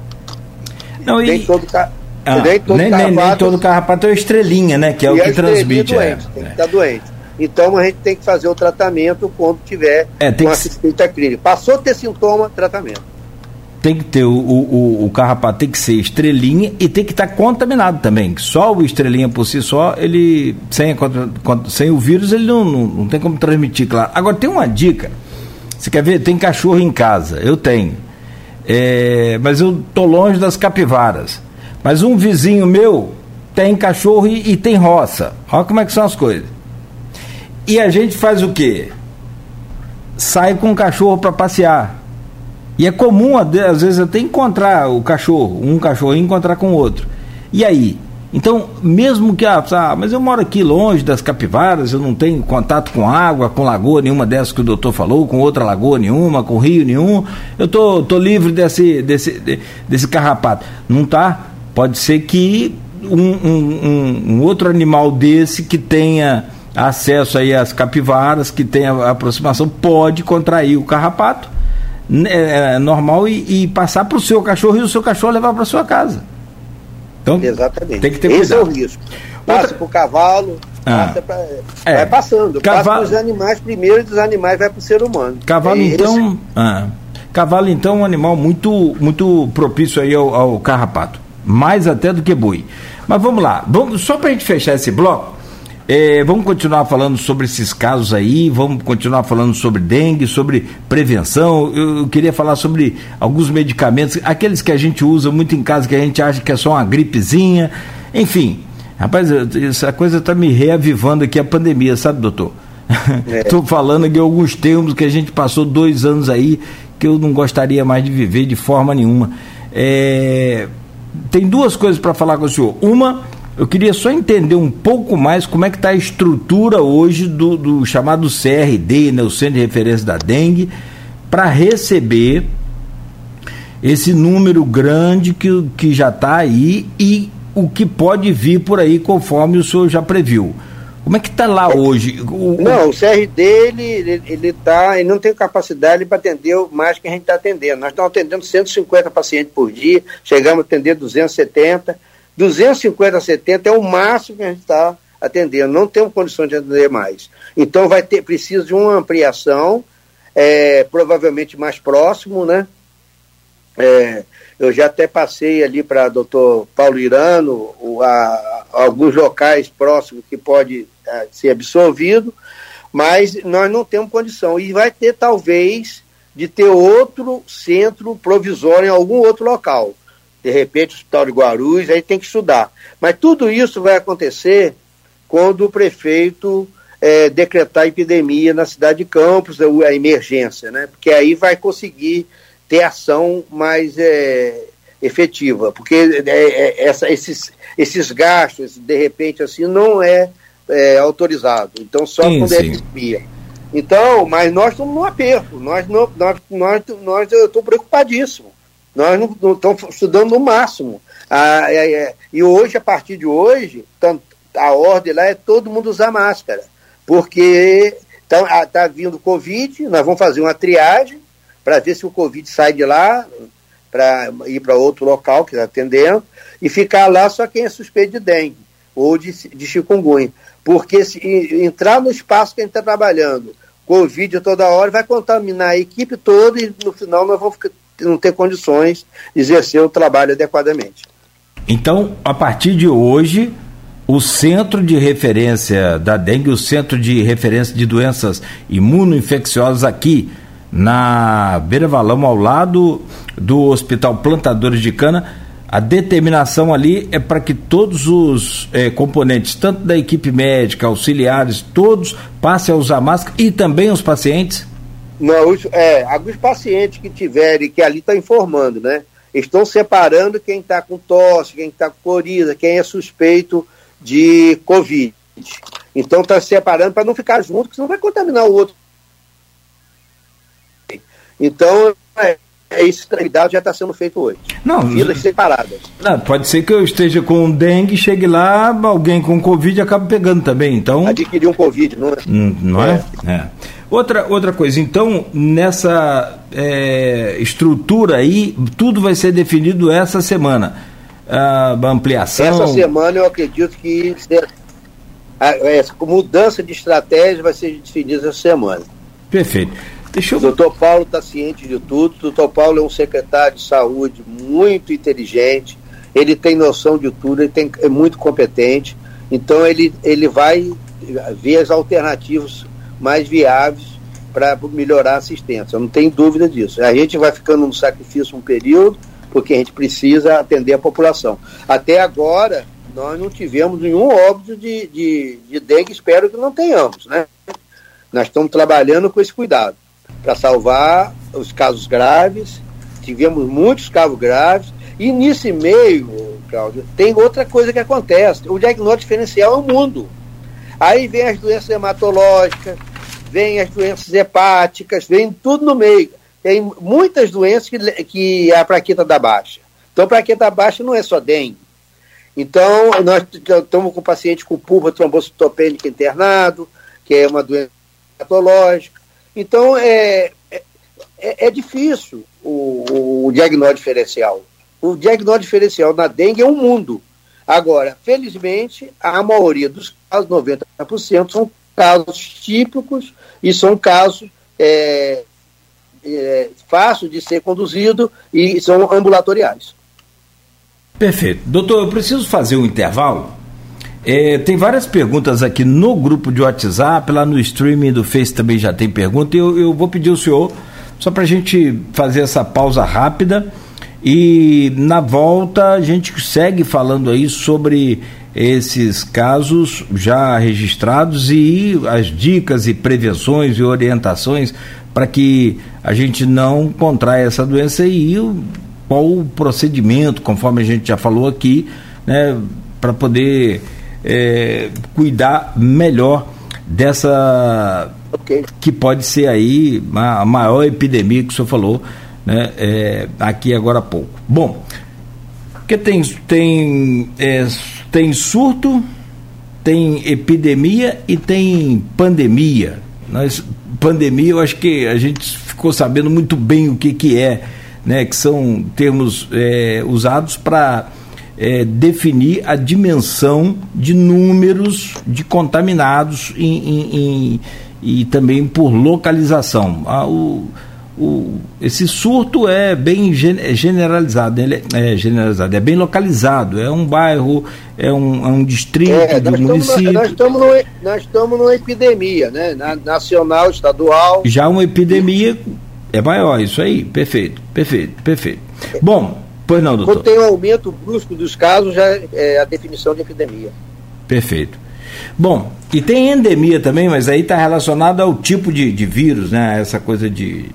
Não, e... todo ah, nem, todo nem, carrapato, nem todo carrapato é estrelinha, né? Que é o que transmite. Doente, é, tem que estar doente. Então a gente tem que fazer o tratamento quando tiver é, uma assistência clínica. Passou a ter sintoma, tratamento tem que ter o, o, o, carrapato tem que ser estrelinha e tem que estar contaminado também. Só o estrelinha por si só, ele sem, sem o vírus, ele não, não, não tem como transmitir, claro. Agora tem uma dica. Você quer ver? Tem cachorro em casa. Eu tenho. É, mas eu tô longe das capivaras. Mas um vizinho meu tem cachorro e, e tem roça. Olha como é que são as coisas. E a gente faz o quê? Sai com o cachorro para passear e é comum, às vezes, até encontrar o cachorro, um cachorro encontrar com o outro. E aí? Então, mesmo que, ah, ah, mas eu moro aqui longe das capivaras, eu não tenho contato com água, com lagoa nenhuma dessas que o doutor falou, com outra lagoa nenhuma, com rio nenhum, eu tô, tô livre desse, desse, desse carrapato. Não tá? Pode ser que um, um, um, outro animal desse que tenha acesso aí às capivaras, que tenha aproximação, pode contrair o carrapato né, é, é, normal e, e passar para o seu cachorro e o seu cachorro levar para sua casa. Então, Exatamente. tem que ter cuidado. Esse é o risco. Passa Outra... para o cavalo, ah. passa pra... é. vai passando. Cavalo... Passa para os animais primeiro e dos animais vai para o ser humano. Cavalo, é então. Ah. Cavalo, então, é um animal muito, muito propício aí ao, ao carrapato. Mais até do que boi. Mas vamos lá. Vamos, só para a gente fechar esse bloco, é, vamos continuar falando sobre esses casos aí, vamos continuar falando sobre dengue, sobre prevenção. Eu, eu, queria falar sobre alguns medicamentos, aqueles que a gente usa muito em casa, que a gente acha que é só uma gripezinha. Enfim, rapaz, essa coisa está me reavivando aqui a pandemia, sabe, doutor? Estou é. <laughs> falando de alguns termos que a gente passou dois anos aí que eu não gostaria mais de viver de forma nenhuma. É, tem duas coisas para falar com o senhor. Uma eu queria só entender um pouco mais como é que está a estrutura hoje do, do chamado CRD, né, o Centro de Referência da Dengue, para receber esse número grande que, que já está aí e o que pode vir por aí conforme o senhor já previu. Como é que está lá hoje? O, não, o CRD ele, ele, ele, tá, ele não tem capacidade para atender mais que a gente está atendendo. Nós estamos atendendo 150 pacientes por dia, chegamos a atender 270 250 a 70 é o máximo que a gente está atendendo, não temos condições de atender mais. Então vai ter, precisa de uma ampliação, é, provavelmente mais próximo, né? É, eu já até passei ali para doutor Paulo Irano, o, a, alguns locais próximos que pode é, ser absorvido, mas nós não temos condição. E vai ter, talvez, de ter outro centro provisório em algum outro local de repente o Hospital de Guarulhos, aí tem que estudar. Mas tudo isso vai acontecer quando o prefeito é, decretar epidemia na cidade de Campos, a emergência, né? Porque aí vai conseguir ter ação mais é, efetiva, porque é, é, essa, esses, esses gastos, de repente, assim, não é, é autorizado. Então, só sim, quando é epidemia. Então, mas nós estamos no aperto, nós, não, nós, nós, nós eu estou preocupadíssimo. Nós não, não estamos estudando no máximo. Ah, é, é, e hoje, a partir de hoje, a ordem lá é todo mundo usar máscara. Porque está tá vindo Covid, nós vamos fazer uma triagem para ver se o Covid sai de lá, para ir para outro local que está atendendo, e ficar lá só quem é suspeito de dengue ou de, de chikungunya. Porque se entrar no espaço que a gente está trabalhando, Covid toda hora, vai contaminar a equipe toda e no final nós vamos não ter condições de exercer o trabalho adequadamente. Então, a partir de hoje, o centro de referência da dengue, o centro de referência de doenças imunoinfecciosas aqui na Beira Valão, ao lado do Hospital Plantadores de Cana, a determinação ali é para que todos os eh, componentes, tanto da equipe médica, auxiliares, todos passem a usar máscara e também os pacientes? Não, os, é, alguns pacientes que tiverem, que ali está informando, né? Estão separando quem está com tosse, quem está com coriza, quem é suspeito de Covid. Então está separando para não ficar junto, porque senão vai contaminar o outro. Então, é, é esse cuidado já está sendo feito hoje. Não, filas separadas. Não, pode ser que eu esteja com dengue, chegue lá, alguém com Covid acaba pegando também. Então. Adquirir um Covid, não é? Hum, não é? é? é. Outra, outra coisa, então, nessa é, estrutura aí, tudo vai ser definido essa semana. A ampliação. Essa semana eu acredito que essa mudança de estratégia vai ser definida essa semana. Perfeito. Deixa eu... O doutor Paulo está ciente de tudo. O doutor Paulo é um secretário de saúde muito inteligente. Ele tem noção de tudo, ele tem, é muito competente. Então ele, ele vai ver as alternativas mais viáveis para melhorar a assistência. Eu não tenho dúvida disso. A gente vai ficando no sacrifício um período, porque a gente precisa atender a população. Até agora, nós não tivemos nenhum óbito de, de, de dengue, espero que não tenhamos, né? Nós estamos trabalhando com esse cuidado para salvar os casos graves. Tivemos muitos casos graves. E nesse meio, Cláudio, tem outra coisa que acontece. O diagnóstico diferencial é o mundo. Aí vem as doenças hematológicas, vem as doenças hepáticas, vem tudo no meio. Tem muitas doenças que, que a plaqueta dá baixa. Então, a plaqueta baixa não é só dengue. Então, nós estamos com paciente com pulpa trombocitopênica internado, que é uma doença hematológica. Então, é, é, é difícil o, o, diagnóstico diferencial. O diagnóstico diferencial na dengue é um mundo. Agora, felizmente, a maioria dos casos, 90%, são casos típicos e são casos é, é, fáceis de ser conduzido e são ambulatoriais. Perfeito. Doutor, eu preciso fazer um intervalo é, tem várias perguntas aqui no grupo de WhatsApp, lá no streaming do Face também já tem pergunta. Eu, eu vou pedir ao senhor, só para a gente fazer essa pausa rápida. E na volta a gente segue falando aí sobre esses casos já registrados e as dicas e prevenções e orientações para que a gente não contraia essa doença e qual o procedimento, conforme a gente já falou aqui, né, para poder é, cuidar melhor dessa okay. que pode ser aí a maior epidemia que o senhor falou né, é, aqui agora há pouco. Bom, porque tem, tem, é, tem surto, tem epidemia e tem pandemia. Nós, pandemia, eu acho que a gente ficou sabendo muito bem o que, que é, né, que são termos é, usados para é, definir a dimensão de números de contaminados em, em, em, e também por localização. Ah, o, o, esse surto é bem é generalizado, ele é, é, generalizado, é bem localizado, é um bairro, é um, é um distrito é, do nós município. Nós, estamos numa, nós estamos numa epidemia, né? nacional, estadual. Já uma epidemia é maior, isso aí, perfeito, perfeito, perfeito. Bom, Pois não, doutor. Quando tem um aumento brusco dos casos, já é a definição de epidemia. Perfeito. Bom, e tem endemia também, mas aí está relacionado ao tipo de, de vírus, né? Essa coisa de.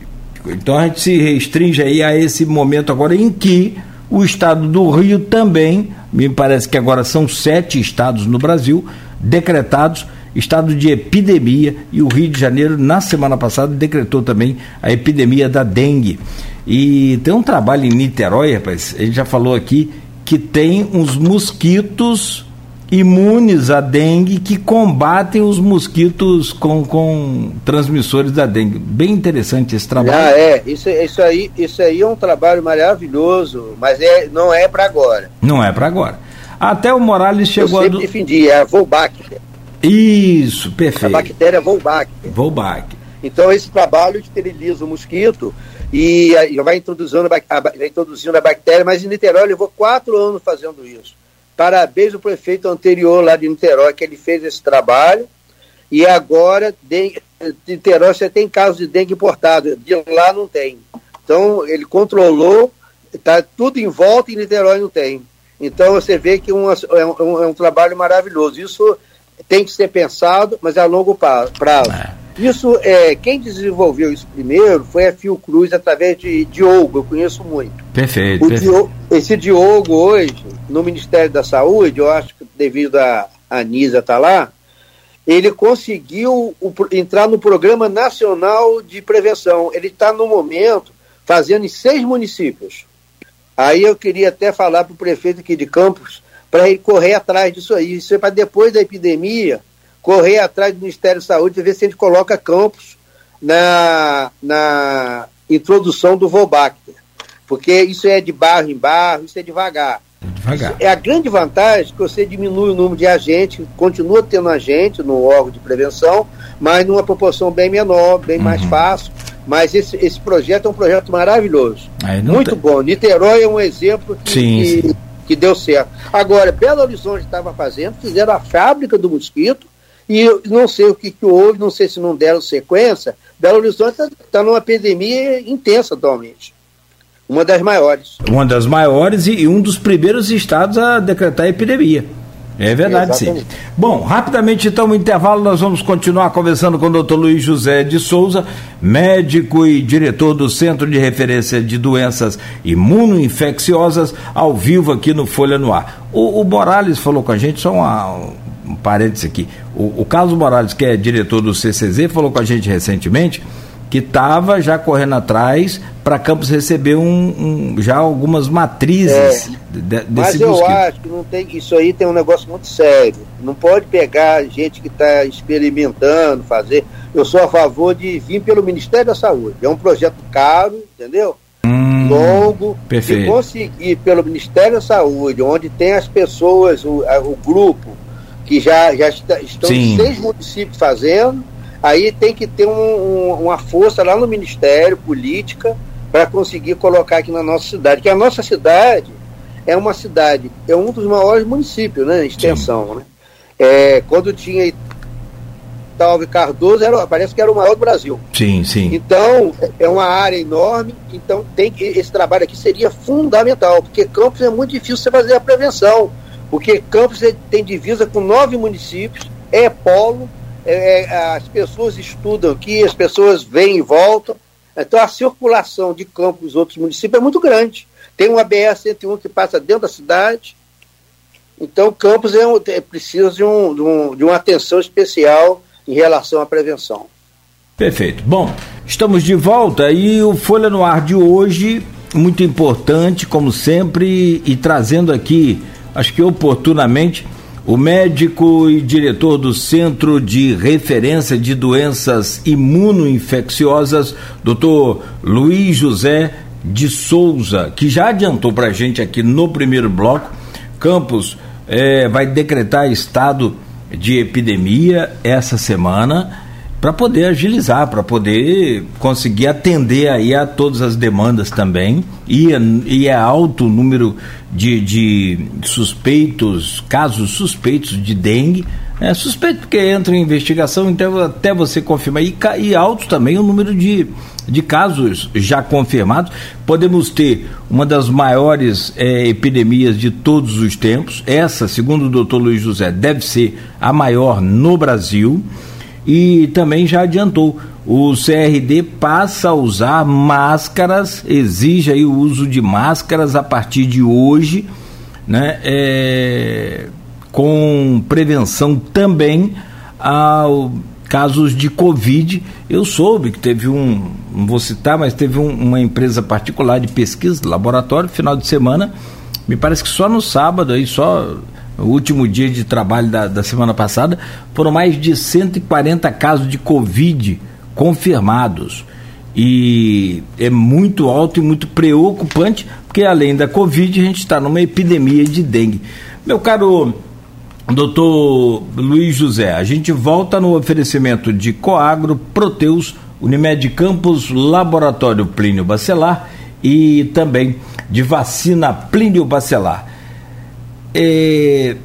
Então a gente se restringe aí a esse momento agora em que o estado do Rio também, me parece que agora são sete estados no Brasil, decretados estado de epidemia e o Rio de Janeiro, na semana passada, decretou também a epidemia da dengue. E tem um trabalho em Niterói, rapaz, a gente já falou aqui, que tem uns mosquitos imunes à dengue que combatem os mosquitos com, com transmissores da dengue. Bem interessante esse trabalho. Ah, é. Isso, isso, aí, isso aí é um trabalho maravilhoso, mas é, não é para agora. Não é para agora. Até o Morales chegou Eu sempre a. defendi, é a Volbacter. Isso, perfeito. A bactéria Volbacter. Volbacter. Então esse trabalho esteriliza o mosquito e vai introduzindo, a, vai introduzindo a bactéria, mas em Niterói levou quatro anos fazendo isso. Parabéns ao prefeito anterior lá de Niterói, que ele fez esse trabalho, e agora dengue, Niterói você tem casos de dengue importado, de lá não tem. Então ele controlou, está tudo em volta e Niterói não tem. Então você vê que é, um, é um trabalho maravilhoso. Isso tem que ser pensado, mas é a longo prazo. É. Isso, é, quem desenvolveu isso primeiro foi a Fiocruz através de Diogo, eu conheço muito. Perfeito. Perfeito. Diogo, esse Diogo hoje, no Ministério da Saúde, eu acho que devido a Anisa estar tá lá, ele conseguiu o, entrar no Programa Nacional de Prevenção. Ele está, no momento, fazendo em seis municípios. Aí eu queria até falar para o prefeito aqui de Campos para ele correr atrás disso aí. Isso é para depois da epidemia correr atrás do Ministério da Saúde e ver se a gente coloca campos na, na introdução do Volbacter. Porque isso é de barro em barro, isso é devagar. Devagar. É a grande vantagem que você diminui o número de agentes, continua tendo agente no órgão de prevenção, mas numa proporção bem menor, bem uhum. mais fácil. Mas esse, esse projeto é um projeto maravilhoso. Muito tem... bom. Niterói é um exemplo que, sim, sim. Que deu certo. Agora, Belo Horizonte estava fazendo, fizeram a fábrica do mosquito, e não sei o que, que houve, não sei se não deram sequência. Belo Horizonte está tá numa epidemia intensa atualmente. Uma das maiores. Uma das maiores e, e um dos primeiros estados a decretar a epidemia. É verdade, Exatamente. sim. Bom, rapidamente então, no intervalo, nós vamos continuar conversando com o doutor Luiz José de Souza, médico e diretor do Centro de Referência de Doenças Imunoinfecciosas, ao vivo aqui no Folha no Ar. O, o Morales falou com a gente, só uma, um parênteses aqui. O, o Carlos Morales, que é diretor do CCZ, falou com a gente recentemente que estava já correndo atrás para Campos receber um, um, já algumas matrizes é, de, desse Mas eu mosquito. acho que não tem, isso aí tem um negócio muito sério. Não pode pegar gente que está experimentando, fazer. Eu sou a favor de vir pelo Ministério da Saúde. É um projeto caro, entendeu? Hum, Longo. Perfeito. E conseguir pelo Ministério da Saúde, onde tem as pessoas, o, o grupo, que já, já está, estão Sim. seis municípios fazendo, aí tem que ter um, um, uma força lá no Ministério, política, para conseguir colocar aqui na nossa cidade. Que a nossa cidade é uma cidade, é um dos maiores municípios, né? Em extensão, né? É, quando tinha Talve Cardoso, era, parece que era o maior do Brasil. Sim, sim. Então, é uma área enorme, então tem que, esse trabalho aqui seria fundamental, porque Campos é muito difícil você fazer a prevenção porque Campos tem divisa com nove municípios, é polo, é, é, as pessoas estudam aqui, as pessoas vêm e voltam. Então a circulação de Campos nos outros municípios é muito grande. Tem uma BR-101 que passa dentro da cidade. Então Campos é, um, é precisa de, um, de, um, de uma atenção especial em relação à prevenção. Perfeito. Bom, estamos de volta e o Folha no Ar de hoje, muito importante, como sempre, e trazendo aqui acho que oportunamente, o médico e diretor do Centro de Referência de Doenças Imunoinfecciosas, doutor Luiz José de Souza, que já adiantou para a gente aqui no primeiro bloco, Campos é, vai decretar estado de epidemia essa semana para poder agilizar, para poder conseguir atender aí a todas as demandas também. E, e é alto o número de, de suspeitos, casos suspeitos de dengue. É suspeito porque entra em investigação, então até você confirmar. E, e alto também o número de, de casos já confirmados. Podemos ter uma das maiores é, epidemias de todos os tempos. Essa, segundo o doutor Luiz José, deve ser a maior no Brasil e também já adiantou. O CRD passa a usar máscaras, exige aí o uso de máscaras a partir de hoje, né? É, com prevenção também ao casos de Covid. Eu soube que teve um, não vou citar, mas teve um, uma empresa particular de pesquisa, laboratório, final de semana, me parece que só no sábado aí, só o último dia de trabalho da, da semana passada, foram mais de 140 casos de Covid confirmados. E é muito alto e muito preocupante, porque além da Covid, a gente está numa epidemia de dengue. Meu caro doutor Luiz José, a gente volta no oferecimento de Coagro, Proteus, Unimed Campos, Laboratório Plínio Bacelar e também de vacina Plínio Bacelar. É,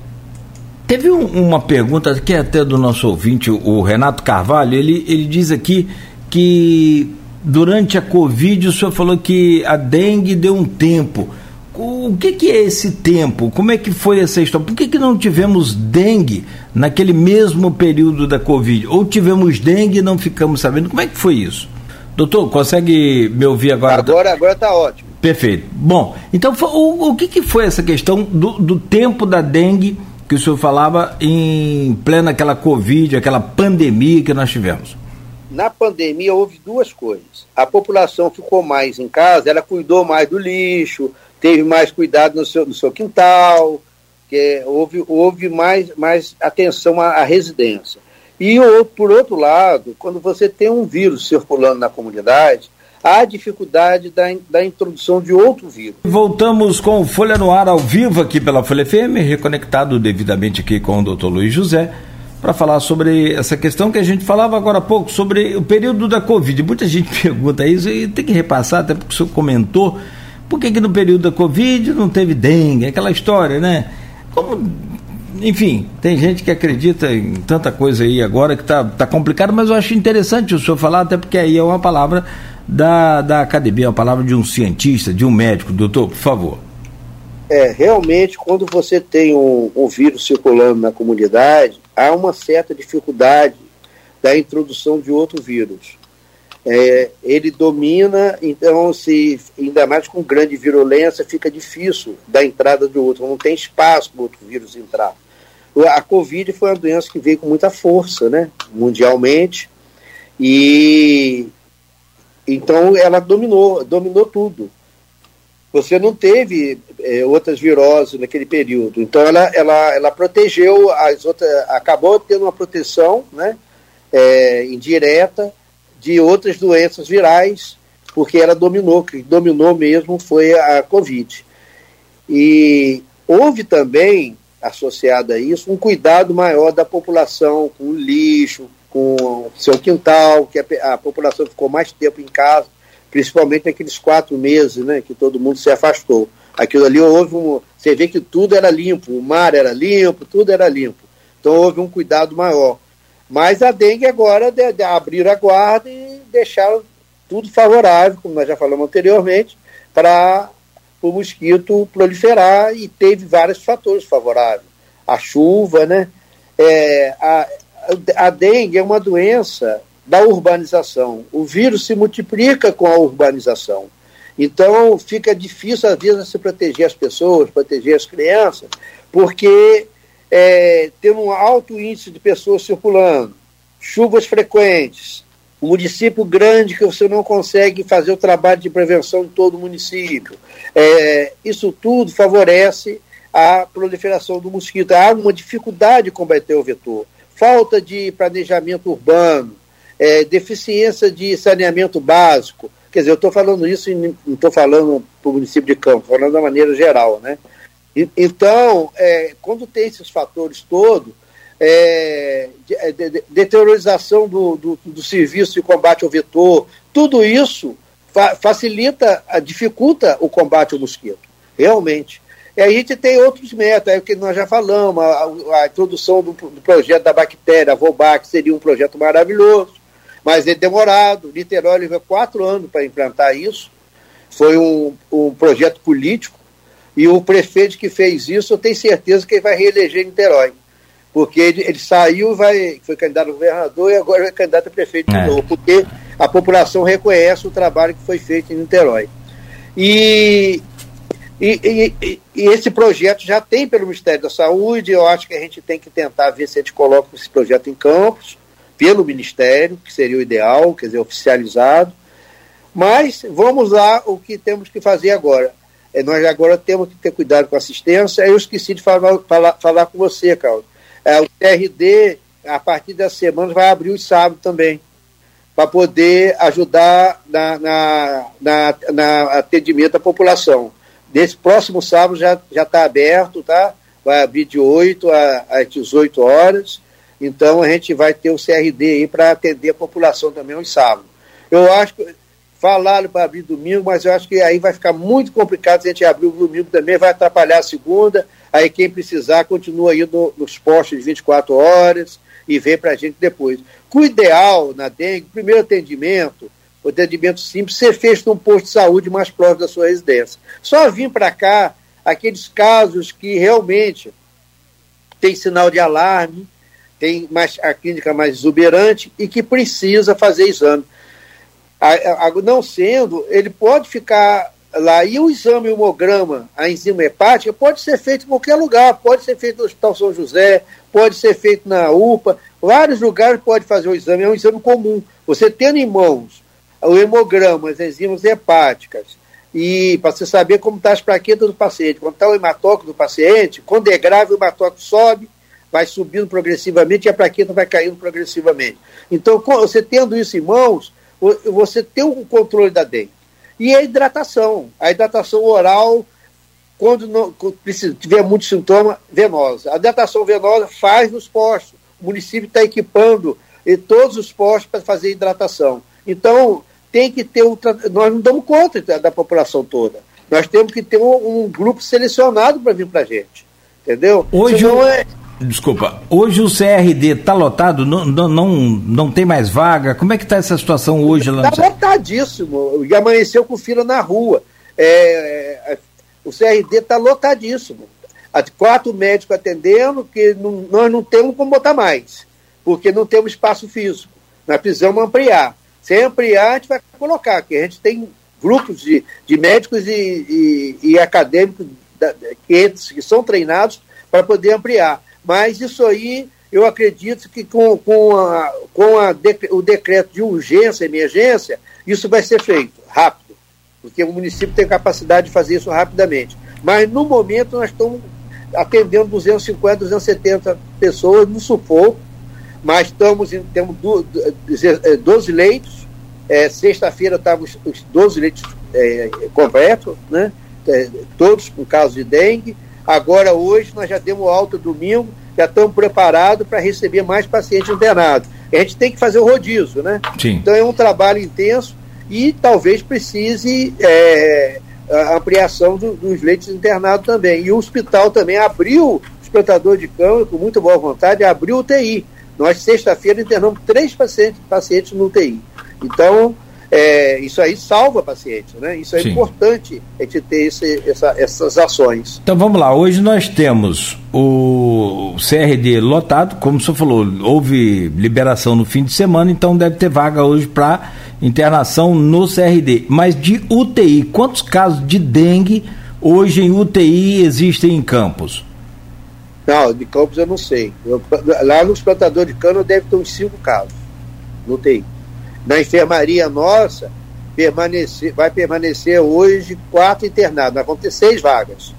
teve um, uma pergunta que é até do nosso ouvinte, o Renato Carvalho, ele, ele diz aqui que durante a Covid o senhor falou que a dengue deu um tempo. O que, que é esse tempo? Como é que foi essa história? Por que, que não tivemos dengue naquele mesmo período da Covid? Ou tivemos dengue e não ficamos sabendo? Como é que foi isso? Doutor, consegue me ouvir agora? Agora agora está ótimo. Perfeito. Bom, então o, o que, que foi essa questão do, do tempo da dengue que o senhor falava em plena aquela Covid, aquela pandemia que nós tivemos? na pandemia houve duas coisas. A população ficou mais em casa, ela cuidou mais do lixo, teve mais cuidado no seu, no seu quintal, que houve, houve mais, mais atenção à, à residência. E por outro lado, quando você tem um vírus circulando na comunidade, há dificuldade da, da introdução de outro vírus. Voltamos com Folha no Ar ao vivo aqui pela Folha FM, reconectado devidamente aqui com o doutor Luiz José para falar sobre essa questão que a gente falava agora há pouco, sobre o período da Covid. Muita gente <laughs> pergunta isso e tem que repassar, até porque o senhor comentou, por que, que no período da Covid não teve dengue, aquela história, né? Como, enfim, tem gente que acredita em tanta coisa aí agora que está tá complicado, mas eu acho interessante o senhor falar, até porque aí é uma palavra da, da academia, uma palavra de um cientista, de um médico. Doutor, por favor. É, realmente, quando você tem um, um vírus circulando na comunidade, há uma certa dificuldade da introdução de outro vírus. É, ele domina, então, se ainda mais com grande virulência, fica difícil da entrada de outro, não tem espaço para outro vírus entrar. A Covid foi uma doença que veio com muita força, né, mundialmente, e então ela dominou, dominou tudo você não teve é, outras viroses naquele período. Então ela, ela, ela protegeu as outras, acabou tendo uma proteção né, é, indireta de outras doenças virais, porque ela dominou, que dominou mesmo foi a Covid. E houve também, associado a isso, um cuidado maior da população com o lixo, com seu quintal, que a, a população ficou mais tempo em casa principalmente naqueles quatro meses né, que todo mundo se afastou. Aquilo ali houve um. Você vê que tudo era limpo, o mar era limpo, tudo era limpo. Então houve um cuidado maior. Mas a dengue agora de, de abrir a guarda e deixar tudo favorável, como nós já falamos anteriormente, para o mosquito proliferar e teve vários fatores favoráveis. A chuva, né? É, a, a dengue é uma doença da urbanização. O vírus se multiplica com a urbanização. Então fica difícil, às vezes, se proteger as pessoas, proteger as crianças, porque é, tem um alto índice de pessoas circulando, chuvas frequentes, um município grande que você não consegue fazer o trabalho de prevenção em todo o município. É, isso tudo favorece a proliferação do mosquito. Há uma dificuldade de combater o vetor. Falta de planejamento urbano, é, deficiência de saneamento básico. Quer dizer, eu estou falando isso e não estou falando para o município de Campos, falando da maneira geral, né? E, então, é, quando tem esses fatores todos, é, de, é, de, de, deteriorização do, do, do, serviço de combate ao vetor, tudo isso fa facilita, dificulta o combate ao mosquito, realmente. E a gente tem outros métodos, é o que nós já falamos, a, a introdução do, do, projeto da bactéria, a Volbac, seria um projeto maravilhoso mas é demorado. Niterói levou quatro anos para implantar isso. Foi um, um projeto político e o prefeito que fez isso, eu tenho certeza que ele vai reeleger Niterói. Porque ele, ele saiu, vai, foi candidato a governador e agora é candidato a prefeito é. de novo, porque a população reconhece o trabalho que foi feito em Niterói. E, e, e, e, esse projeto já tem pelo Ministério da Saúde, eu acho que a gente tem que tentar ver se a gente coloca esse projeto em campos pelo Ministério, que seria o ideal, quer dizer, oficializado. Mas vamos lá o que temos que fazer agora. É, nós agora temos que ter cuidado com a assistência. Eu esqueci de falar, falar, falar com você, Carlos. É, o TRD, a partir das semanas, vai abrir os sábados também, para poder ajudar na, na, na, na, atendimento à população. Nesse próximo sábado já está aberto, tá? Vai abrir de 8 às 18 horas então a gente vai ter o CRD aí para atender a população também aos sábados. Eu acho que falaram para abrir domingo, mas eu acho que aí vai ficar muito complicado se a gente abrir o domingo também, vai atrapalhar a segunda. Aí quem precisar continua indo nos postos de 24 horas e vem para a gente depois. O ideal na dengue, primeiro atendimento, o atendimento simples, ser feito num posto de saúde mais próximo da sua residência. Só vir para cá aqueles casos que realmente tem sinal de alarme, tem mais, a clínica mais exuberante e que precisa fazer exame. A, a, não sendo, ele pode ficar lá. E o exame hemograma, a enzima hepática, pode ser feito em qualquer lugar, pode ser feito no Hospital São José, pode ser feito na UPA, vários lugares pode fazer o exame, é um exame comum. Você tendo em mãos o hemograma, as enzimas hepáticas, e para você saber como está as plaquetas do paciente, quando está o hematócrito do paciente, quando é grave o hematócrito sobe, vai subindo progressivamente e a plaqueta vai caindo progressivamente. Então, você tendo isso em mãos, você tem um controle da dengue. E a hidratação. A hidratação oral, quando, não, quando tiver muito sintoma, venosa. A hidratação venosa faz nos postos. O município está equipando em todos os postos para fazer hidratação. Então, tem que ter um. Nós não damos conta da população toda. Nós temos que ter um, um grupo selecionado para vir para a gente. Entendeu? Hoje. Senão é, Desculpa, hoje o CRD está lotado, não, não, não, não tem mais vaga. Como é que está essa situação hoje lá Está lotadíssimo. E amanheceu com fila na rua. É, é, o CRD está lotadíssimo. Há quatro médicos atendendo, que não, nós não temos como botar mais, porque não temos espaço físico. Nós precisamos ampliar. Sem ampliar, a gente vai colocar, que a gente tem grupos de, de médicos e, e, e acadêmicos da, que, que são treinados para poder ampliar. Mas isso aí, eu acredito que com, com, a, com a o decreto de urgência, emergência, isso vai ser feito rápido, porque o município tem capacidade de fazer isso rapidamente. Mas no momento nós estamos atendendo 250, 270 pessoas no sufoco, mas estamos em, temos 12 leitos. É, Sexta-feira estavam os 12 leitos é, completos, né? É, todos com caso de dengue. Agora, hoje, nós já demos alta domingo, já estamos preparados para receber mais pacientes internados. A gente tem que fazer o rodízio, né? Sim. Então é um trabalho intenso e talvez precise é, a ampliação do, dos leitos internados também. E o hospital também abriu, o espantador de cama, com muita boa vontade, abriu o UTI. Nós, sexta-feira, internamos três pacientes, pacientes no UTI. Então, é, isso aí salva pacientes, né? Isso é Sim. importante a gente ter esse, essa, essas ações. Então vamos lá, hoje nós temos o CRD lotado, como o senhor falou, houve liberação no fim de semana, então deve ter vaga hoje para internação no CRD. Mas de UTI, quantos casos de dengue hoje em UTI existem em Campos? Não, de Campos eu não sei. Eu, lá no explantador de cano deve ter uns cinco casos no UTI. Na enfermaria nossa, permanecer, vai permanecer hoje quatro internados. Nós vamos ter seis vagas.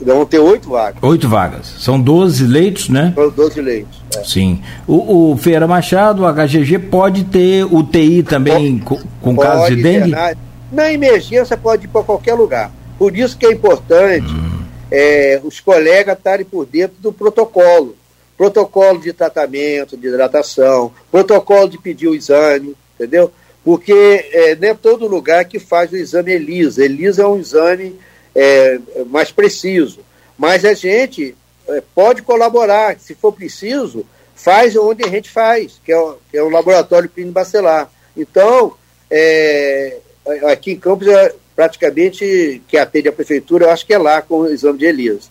Vão ter oito vagas. Oito vagas. São 12 leitos, né? São 12 leitos. É. Sim. O, o Feira Machado, o HGG, pode ter UTI também pode, com, com casos de dengue? Internar. Na emergência pode ir para qualquer lugar. Por isso que é importante hum. É, os colegas estarem por dentro do protocolo protocolo de tratamento, de hidratação, protocolo de pedir o exame, entendeu? Porque é, não é todo lugar que faz o exame ELISA. ELISA é um exame é, mais preciso. Mas a gente é, pode colaborar, se for preciso, faz onde a gente faz, que é o, que é o laboratório clínico bacelar. Então, é, aqui em Campos, é praticamente, que atende a prefeitura, eu acho que é lá com o exame de ELISA.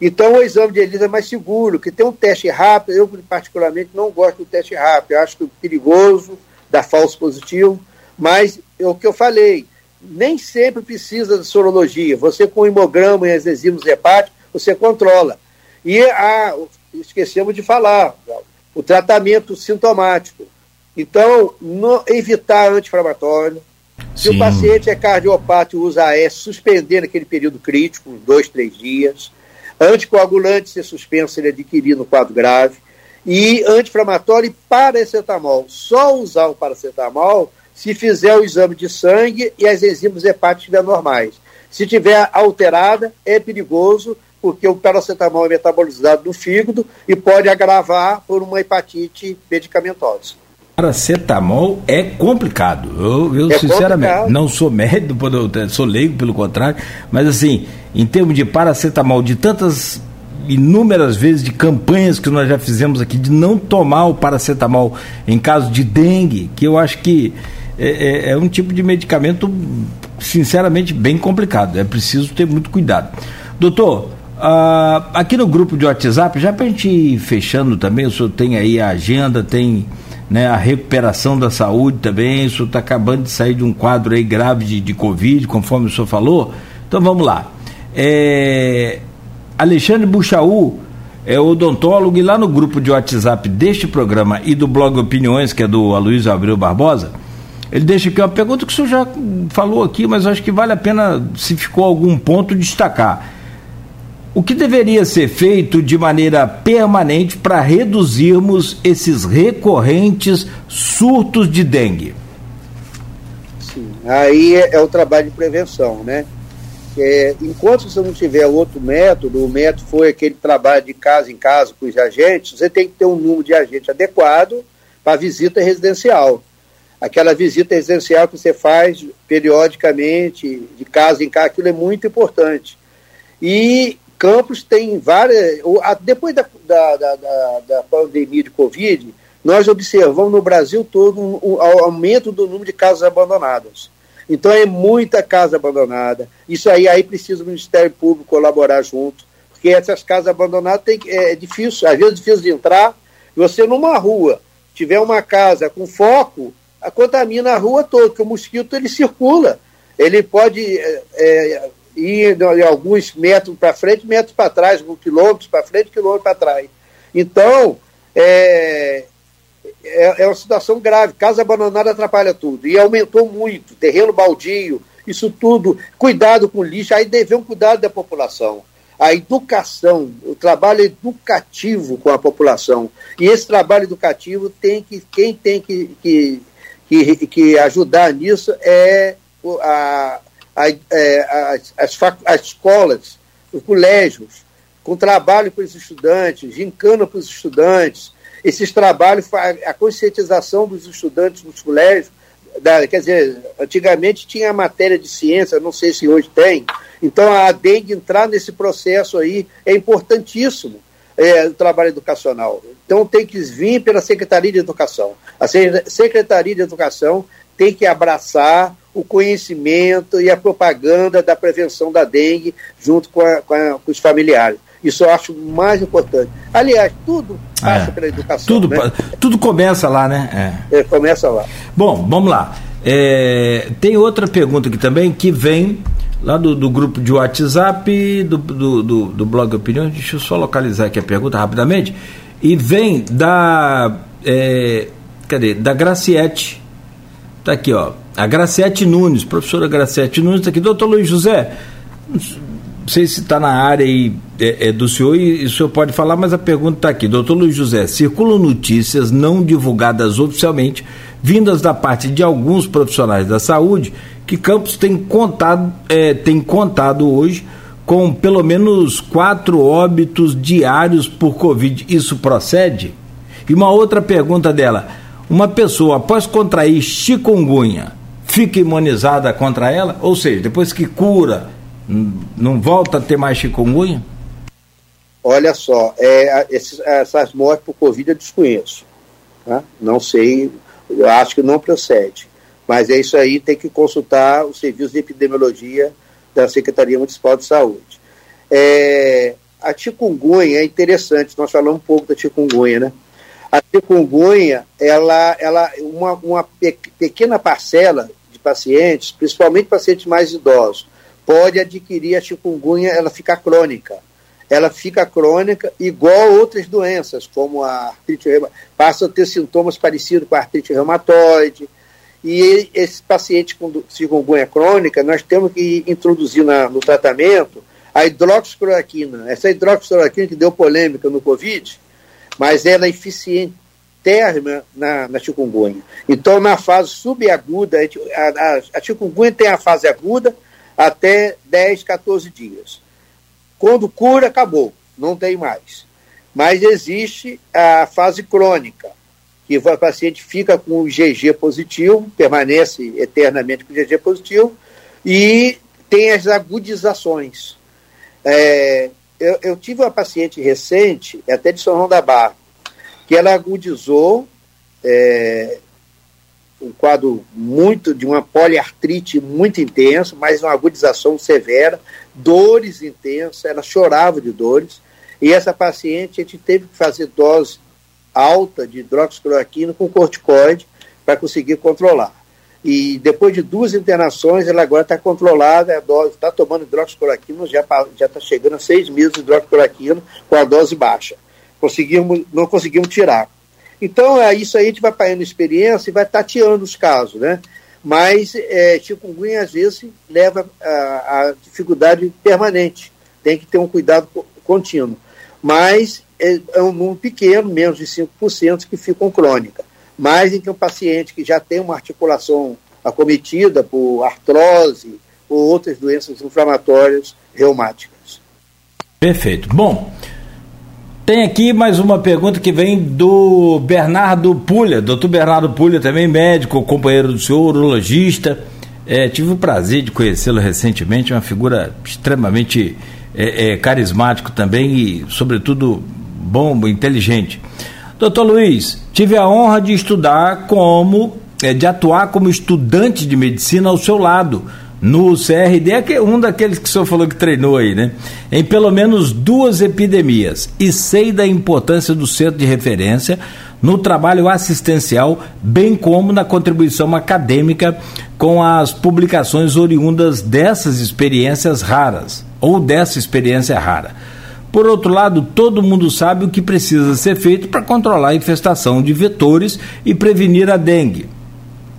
Então, o exame de ELISA é mais seguro, que tem um teste rápido. Eu, particularmente, não gosto do teste rápido. Eu acho que é perigoso, dá falso positivo. Mas é o que eu falei, nem sempre precisa de sorologia. Você, com hemograma e as enzimas hepáticos, você controla. E a, esquecemos de falar, o tratamento sintomático. Então, no, evitar anti-inflamatório. Se o paciente é cardiopata e usa AS, suspender naquele período crítico, dois, três dias anticoagulante ser suspenso ele adquirir no quadro grave, e anti-inflamatório e paracetamol. Só usar o paracetamol se fizer o exame de sangue e as enzimas hepáticas estiverem normais. Se tiver alterada, é perigoso, porque o paracetamol é metabolizado no fígado e pode agravar por uma hepatite medicamentosa. Paracetamol é complicado. Eu, eu é sinceramente, complicado. não sou médico, sou leigo, pelo contrário, mas assim, em termos de paracetamol, de tantas inúmeras vezes de campanhas que nós já fizemos aqui de não tomar o paracetamol em caso de dengue, que eu acho que é, é, é um tipo de medicamento, sinceramente, bem complicado. É preciso ter muito cuidado. Doutor, uh, aqui no grupo de WhatsApp, já para a gente ir fechando também, o senhor tem aí a agenda, tem né, a recuperação da saúde também, o senhor está acabando de sair de um quadro aí grave de, de Covid, conforme o senhor falou. Então vamos lá. É, Alexandre Buchaú é odontólogo e lá no grupo de WhatsApp deste programa e do blog Opiniões, que é do Aloysio Abreu Barbosa, ele deixa aqui uma pergunta que o senhor já falou aqui, mas acho que vale a pena, se ficou algum ponto, destacar. O que deveria ser feito de maneira permanente para reduzirmos esses recorrentes surtos de dengue? Sim, aí é, é o trabalho de prevenção, né? É, enquanto você não tiver outro método, o método foi aquele trabalho de casa em casa com os agentes, você tem que ter um número de agentes adequado para visita residencial. Aquela visita residencial que você faz periodicamente, de casa em casa, aquilo é muito importante. E Campos tem várias. Depois da, da, da, da pandemia de Covid, nós observamos no Brasil todo um, um aumento do número de casas abandonadas. Então é muita casa abandonada. Isso aí, aí precisa o Ministério Público colaborar junto, porque essas casas abandonadas tem, é, é difícil, às vezes é difícil de entrar. Você numa rua tiver uma casa com foco, a contamina a rua toda, porque o mosquito ele circula. Ele pode é, em alguns metros para frente, metros para trás, quilômetros para frente, quilômetros para trás. Então, é, é, é uma situação grave. Casa abandonada atrapalha tudo. E aumentou muito. Terreno baldio, isso tudo. Cuidado com lixo. Aí deve um cuidado da população. A educação, o trabalho educativo com a população. E esse trabalho educativo tem que. Quem tem que, que, que, que ajudar nisso é a, as, as, as escolas, os colégios, com trabalho para os estudantes, gincana para os estudantes, esses trabalhos, a conscientização dos estudantes nos colégios, da, quer dizer, antigamente tinha a matéria de ciência, não sei se hoje tem, então a dengue entrar nesse processo aí é importantíssimo, é, o trabalho educacional. Então tem que vir pela Secretaria de Educação. A Secretaria de Educação tem que abraçar o conhecimento e a propaganda da prevenção da dengue junto com, a, com, a, com os familiares. Isso eu acho mais importante. Aliás, tudo passa é, pela educação. Tudo, né? tudo começa lá, né? É. é começa lá. Bom, vamos lá. É, tem outra pergunta aqui também que vem lá do, do grupo de WhatsApp do, do, do, do blog Opinião. Deixa eu só localizar aqui a pergunta rapidamente. E vem da. É, cadê? Da Graciete. Tá aqui, ó. A Graciete Nunes, professora Graciete Nunes, está aqui. Doutor Luiz José, não sei se está na área aí, é, é, do senhor e, e o senhor pode falar, mas a pergunta está aqui. Doutor Luiz José, circulam notícias não divulgadas oficialmente, vindas da parte de alguns profissionais da saúde, que Campos tem contado, é, tem contado hoje com pelo menos quatro óbitos diários por Covid. Isso procede? E uma outra pergunta dela: uma pessoa após contrair chikungunya fica imunizada contra ela? Ou seja, depois que cura não volta a ter mais chikungunya? Olha só, é, esses, essas mortes por Covid eu desconheço. Tá? Não sei, eu acho que não procede. Mas é isso aí, tem que consultar o serviço de epidemiologia da Secretaria Municipal de Saúde. É, a chikungunya é interessante, nós falamos um pouco da chikungunya, né? A chikungunya, ela, ela uma, uma pequena parcela pacientes, principalmente pacientes mais idosos, pode adquirir a chikungunya, ela fica crônica. Ela fica crônica igual outras doenças, como a artrite passa a ter sintomas parecidos com a artrite reumatoide. E esse paciente com chikungunya crônica, nós temos que introduzir na, no tratamento a hidroxicloroquina. Essa hidroxicloroquina que deu polêmica no Covid, mas ela é eficiente na, na chikungunya. Então, na fase subaguda, a, a, a chikungunya tem a fase aguda, até 10, 14 dias. Quando cura, acabou, não tem mais. Mas existe a fase crônica. que o paciente fica com o GG positivo, permanece eternamente com o GG positivo, e tem as agudizações. É, eu, eu, tive uma paciente recente, até de São João da Barra, que ela agudizou é, um quadro muito de uma poliartrite muito intenso, mas uma agudização severa, dores intensas, ela chorava de dores, e essa paciente a gente teve que fazer dose alta de hidroxicloroquina com corticoide para conseguir controlar. E depois de duas internações, ela agora está controlada, a dose está tomando hidroxicloroquina, já está chegando a seis meses de hidroxicloroquina com a dose baixa. Conseguimos, não conseguimos tirar. Então, é isso aí a gente vai pagando experiência e vai tateando os casos, né? Mas é, chikungunya, às vezes, leva a, a dificuldade permanente. Tem que ter um cuidado contínuo. Mas é, é um número pequeno, menos de 5%, que ficam crônica. Mas em que um paciente que já tem uma articulação acometida por artrose ou outras doenças inflamatórias reumáticas. Perfeito. Bom, tem aqui mais uma pergunta que vem do Bernardo Pulha, doutor Bernardo Pulha, também médico, companheiro do senhor, urologista. É, tive o prazer de conhecê-lo recentemente, uma figura extremamente é, é, carismático também e, sobretudo, bom, inteligente. Doutor Luiz, tive a honra de estudar como, é, de atuar como estudante de medicina ao seu lado no CRD, é um daqueles que o senhor falou que treinou aí, né? Em pelo menos duas epidemias. E sei da importância do centro de referência no trabalho assistencial, bem como na contribuição acadêmica com as publicações oriundas dessas experiências raras, ou dessa experiência rara. Por outro lado, todo mundo sabe o que precisa ser feito para controlar a infestação de vetores e prevenir a dengue.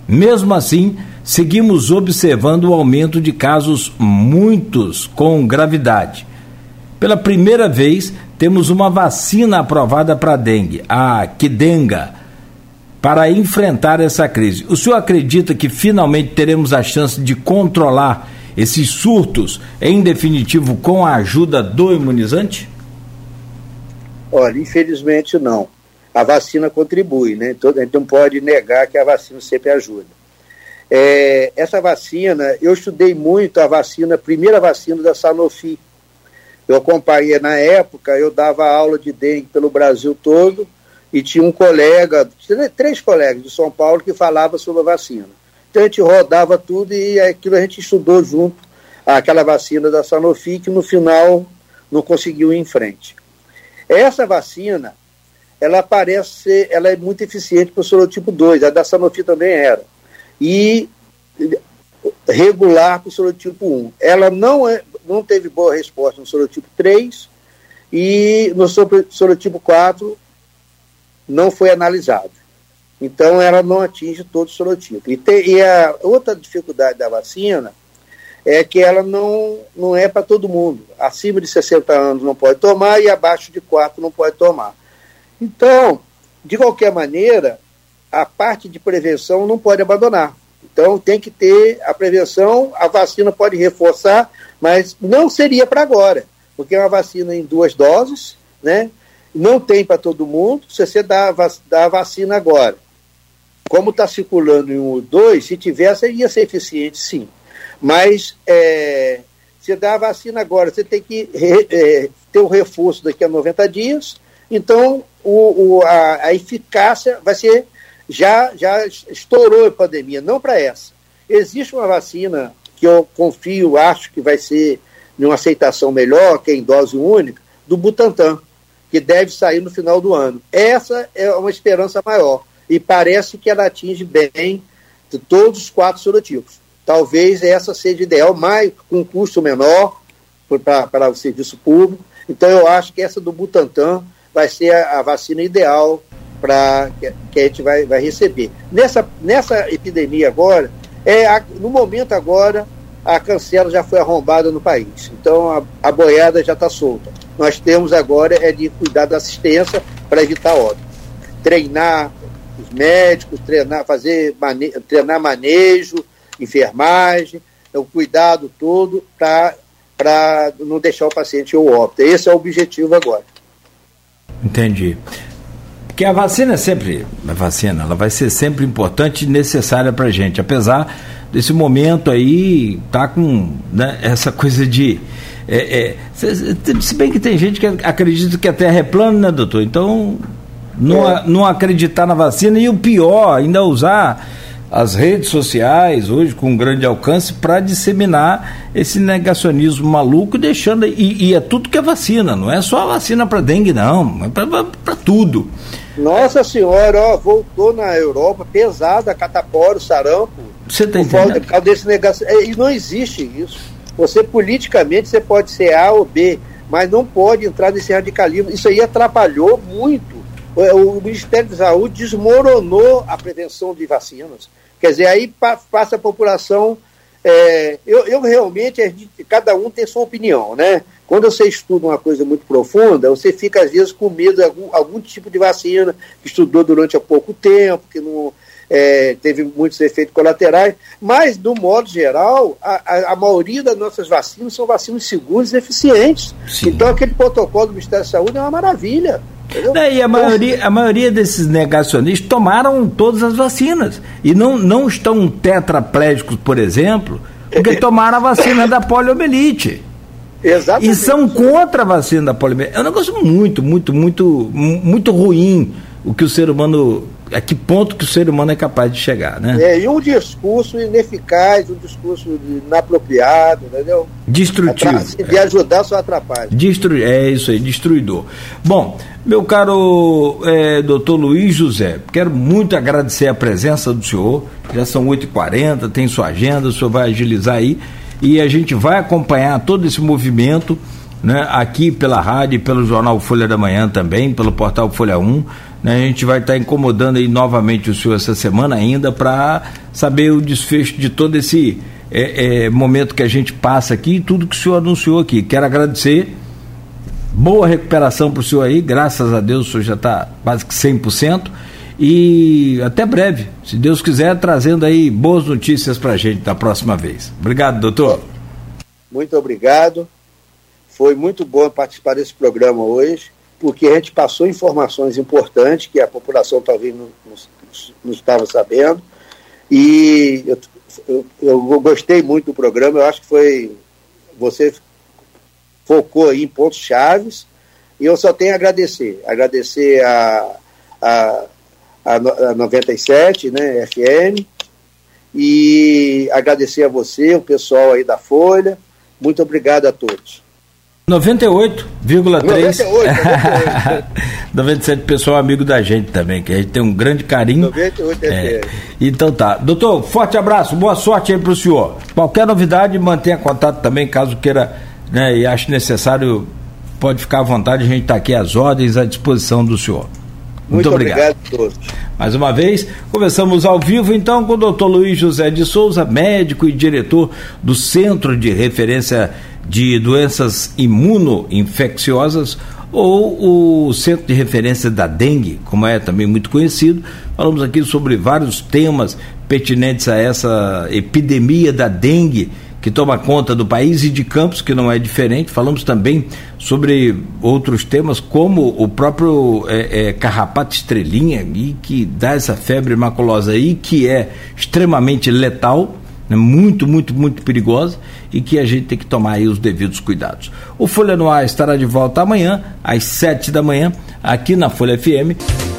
Mesmo assim, seguimos observando o aumento de casos, muitos com gravidade. Pela primeira vez, temos uma vacina aprovada para dengue, a Kidenga, para enfrentar essa crise. O senhor acredita que finalmente teremos a chance de controlar esses surtos, em definitivo, com a ajuda do imunizante? Olha, infelizmente não. A vacina contribui, né? A gente não pode negar que a vacina sempre ajuda. É, essa vacina, eu estudei muito a vacina, a primeira vacina da Sanofi. Eu acompanhei na época, eu dava aula de dengue pelo Brasil todo e tinha um colega, três colegas de São Paulo que falavam sobre a vacina. Então a gente rodava tudo e aquilo a gente estudou junto, aquela vacina da Sanofi, que no final não conseguiu ir em frente. Essa vacina, ela parece ela é muito eficiente para o sorotipo 2, a da Sanofi também era e regular para o sorotipo 1. Ela não, é, não teve boa resposta no sorotipo 3 e no sorotipo 4 não foi analisado. Então, ela não atinge todo o sorotipo. E, e a outra dificuldade da vacina é que ela não, não é para todo mundo. Acima de 60 anos não pode tomar e abaixo de 4 não pode tomar. Então, de qualquer maneira, a parte de prevenção não pode abandonar. Então tem que ter a prevenção, a vacina pode reforçar, mas não seria para agora, porque é uma vacina em duas doses, né? Não tem para todo mundo, se você dá, dá a vacina agora. Como está circulando em um ou dois, se tivesse, ia ser eficiente, sim. Mas é, você dá a vacina agora, você tem que é, ter o reforço daqui a 90 dias, então o, o a, a eficácia vai ser já, já estourou a pandemia, não para essa. Existe uma vacina que eu confio, acho que vai ser de uma aceitação melhor, que é em dose única, do Butantan, que deve sair no final do ano. Essa é uma esperança maior e parece que ela atinge bem todos os quatro serotipos. Talvez essa seja ideal, mas com um custo menor para o serviço público. Então eu acho que essa do Butantan vai ser a, a vacina ideal para que, a gente vai, vai receber. Nessa, nessa epidemia agora, é a, no momento agora, a cancela já foi arrombada no país. Então a, a boiada já está solta. Nós temos agora é de cuidar da assistência para evitar óbito. Treinar os médicos, treinar, fazer mane, treinar manejo, enfermagem, o cuidado todo para não deixar o paciente ou óbito. Esse é o objetivo agora. Entendi. Porque a vacina é sempre, a vacina, ela vai ser sempre importante e necessária para gente, apesar desse momento aí, tá com né, essa coisa de. É, é, se bem que tem gente que acredita que a Terra é plana, né, doutor? Então, não, é. não acreditar na vacina e o pior, ainda usar as redes sociais hoje com grande alcance para disseminar esse negacionismo maluco, deixando e, e, é tudo que é vacina, não é só a vacina para dengue não, é para tudo. Nossa senhora, ó, voltou na Europa pesada, catapora, sarampo. Você entendendo? Por causa desse negação, é, e não existe isso. Você politicamente você pode ser A ou B, mas não pode entrar nesse radicalismo. Isso aí atrapalhou muito o Ministério da Saúde desmoronou a prevenção de vacinas. Quer dizer, aí passa a população. É, eu, eu, realmente, cada um tem sua opinião, né? Quando você estuda uma coisa muito profunda, você fica às vezes com medo de algum, algum tipo de vacina que estudou durante há pouco tempo, que não é, teve muitos efeitos colaterais, mas, do modo geral, a, a, a, maioria das nossas vacinas são vacinas seguras e eficientes. Sim. Então, aquele protocolo do Ministério da Saúde é uma maravilha. É, e a maioria, a maioria desses negacionistas tomaram todas as vacinas e não, não estão tetraplégicos, por exemplo, porque <laughs> tomaram a vacina da poliomielite. Exatamente. E são contra a vacina da poliomielite. É um negócio muito, muito, muito, muito ruim o que o ser humano a que ponto que o ser humano é capaz de chegar, né? É, e um discurso ineficaz, um discurso inapropriado, entendeu? Destrutivo. De ajudar só atrapalha. Destru... É isso aí, destruidor. Bom, meu caro é, doutor Luiz José, quero muito agradecer a presença do senhor, já são 8h40, tem sua agenda, o senhor vai agilizar aí, e a gente vai acompanhar todo esse movimento, né, aqui pela rádio, pelo jornal Folha da Manhã também, pelo portal Folha 1, né? A gente vai estar incomodando aí novamente o senhor essa semana ainda para saber o desfecho de todo esse é, é, momento que a gente passa aqui e tudo que o senhor anunciou aqui. Quero agradecer. Boa recuperação para o senhor aí, graças a Deus o senhor já está quase que 100%. E até breve, se Deus quiser, trazendo aí boas notícias para a gente da próxima vez. Obrigado, doutor. Muito obrigado. Foi muito bom participar desse programa hoje porque a gente passou informações importantes que a população talvez não, não, não estava sabendo. E eu, eu, eu, gostei muito do programa, eu acho que foi. Você focou aí em pontos chaves, e eu só tenho a agradecer. Agradecer a, a, a 97, né, FM, e agradecer a você, o pessoal aí da Folha. Muito obrigado a todos. 98,3. 97 <laughs> pessoal amigo da gente também, que a gente tem um grande carinho. 98 é. Então tá. Doutor, forte abraço, boa sorte aí pro senhor. Qualquer novidade, mantenha contato também, caso queira né, e ache necessário, pode ficar à vontade, a gente está aqui às ordens à disposição do senhor. Muito, Muito obrigado. obrigado a todos. Mais uma vez, começamos ao vivo então com o doutor Luiz José de Souza, médico e diretor do Centro de Referência de doenças imunoinfecciosas ou o Centro de Referência da Dengue, como é também muito conhecido. Falamos aqui sobre vários temas pertinentes a essa epidemia da dengue que toma conta do país e de Campos, que não é diferente. Falamos também sobre outros temas, como o próprio é, é, carrapato estrelinha, e que dá essa febre maculosa aí, que é extremamente letal né, muito, muito, muito perigosa e que a gente tem que tomar aí os devidos cuidados. O Folha no Ar estará de volta amanhã, às sete da manhã, aqui na Folha FM.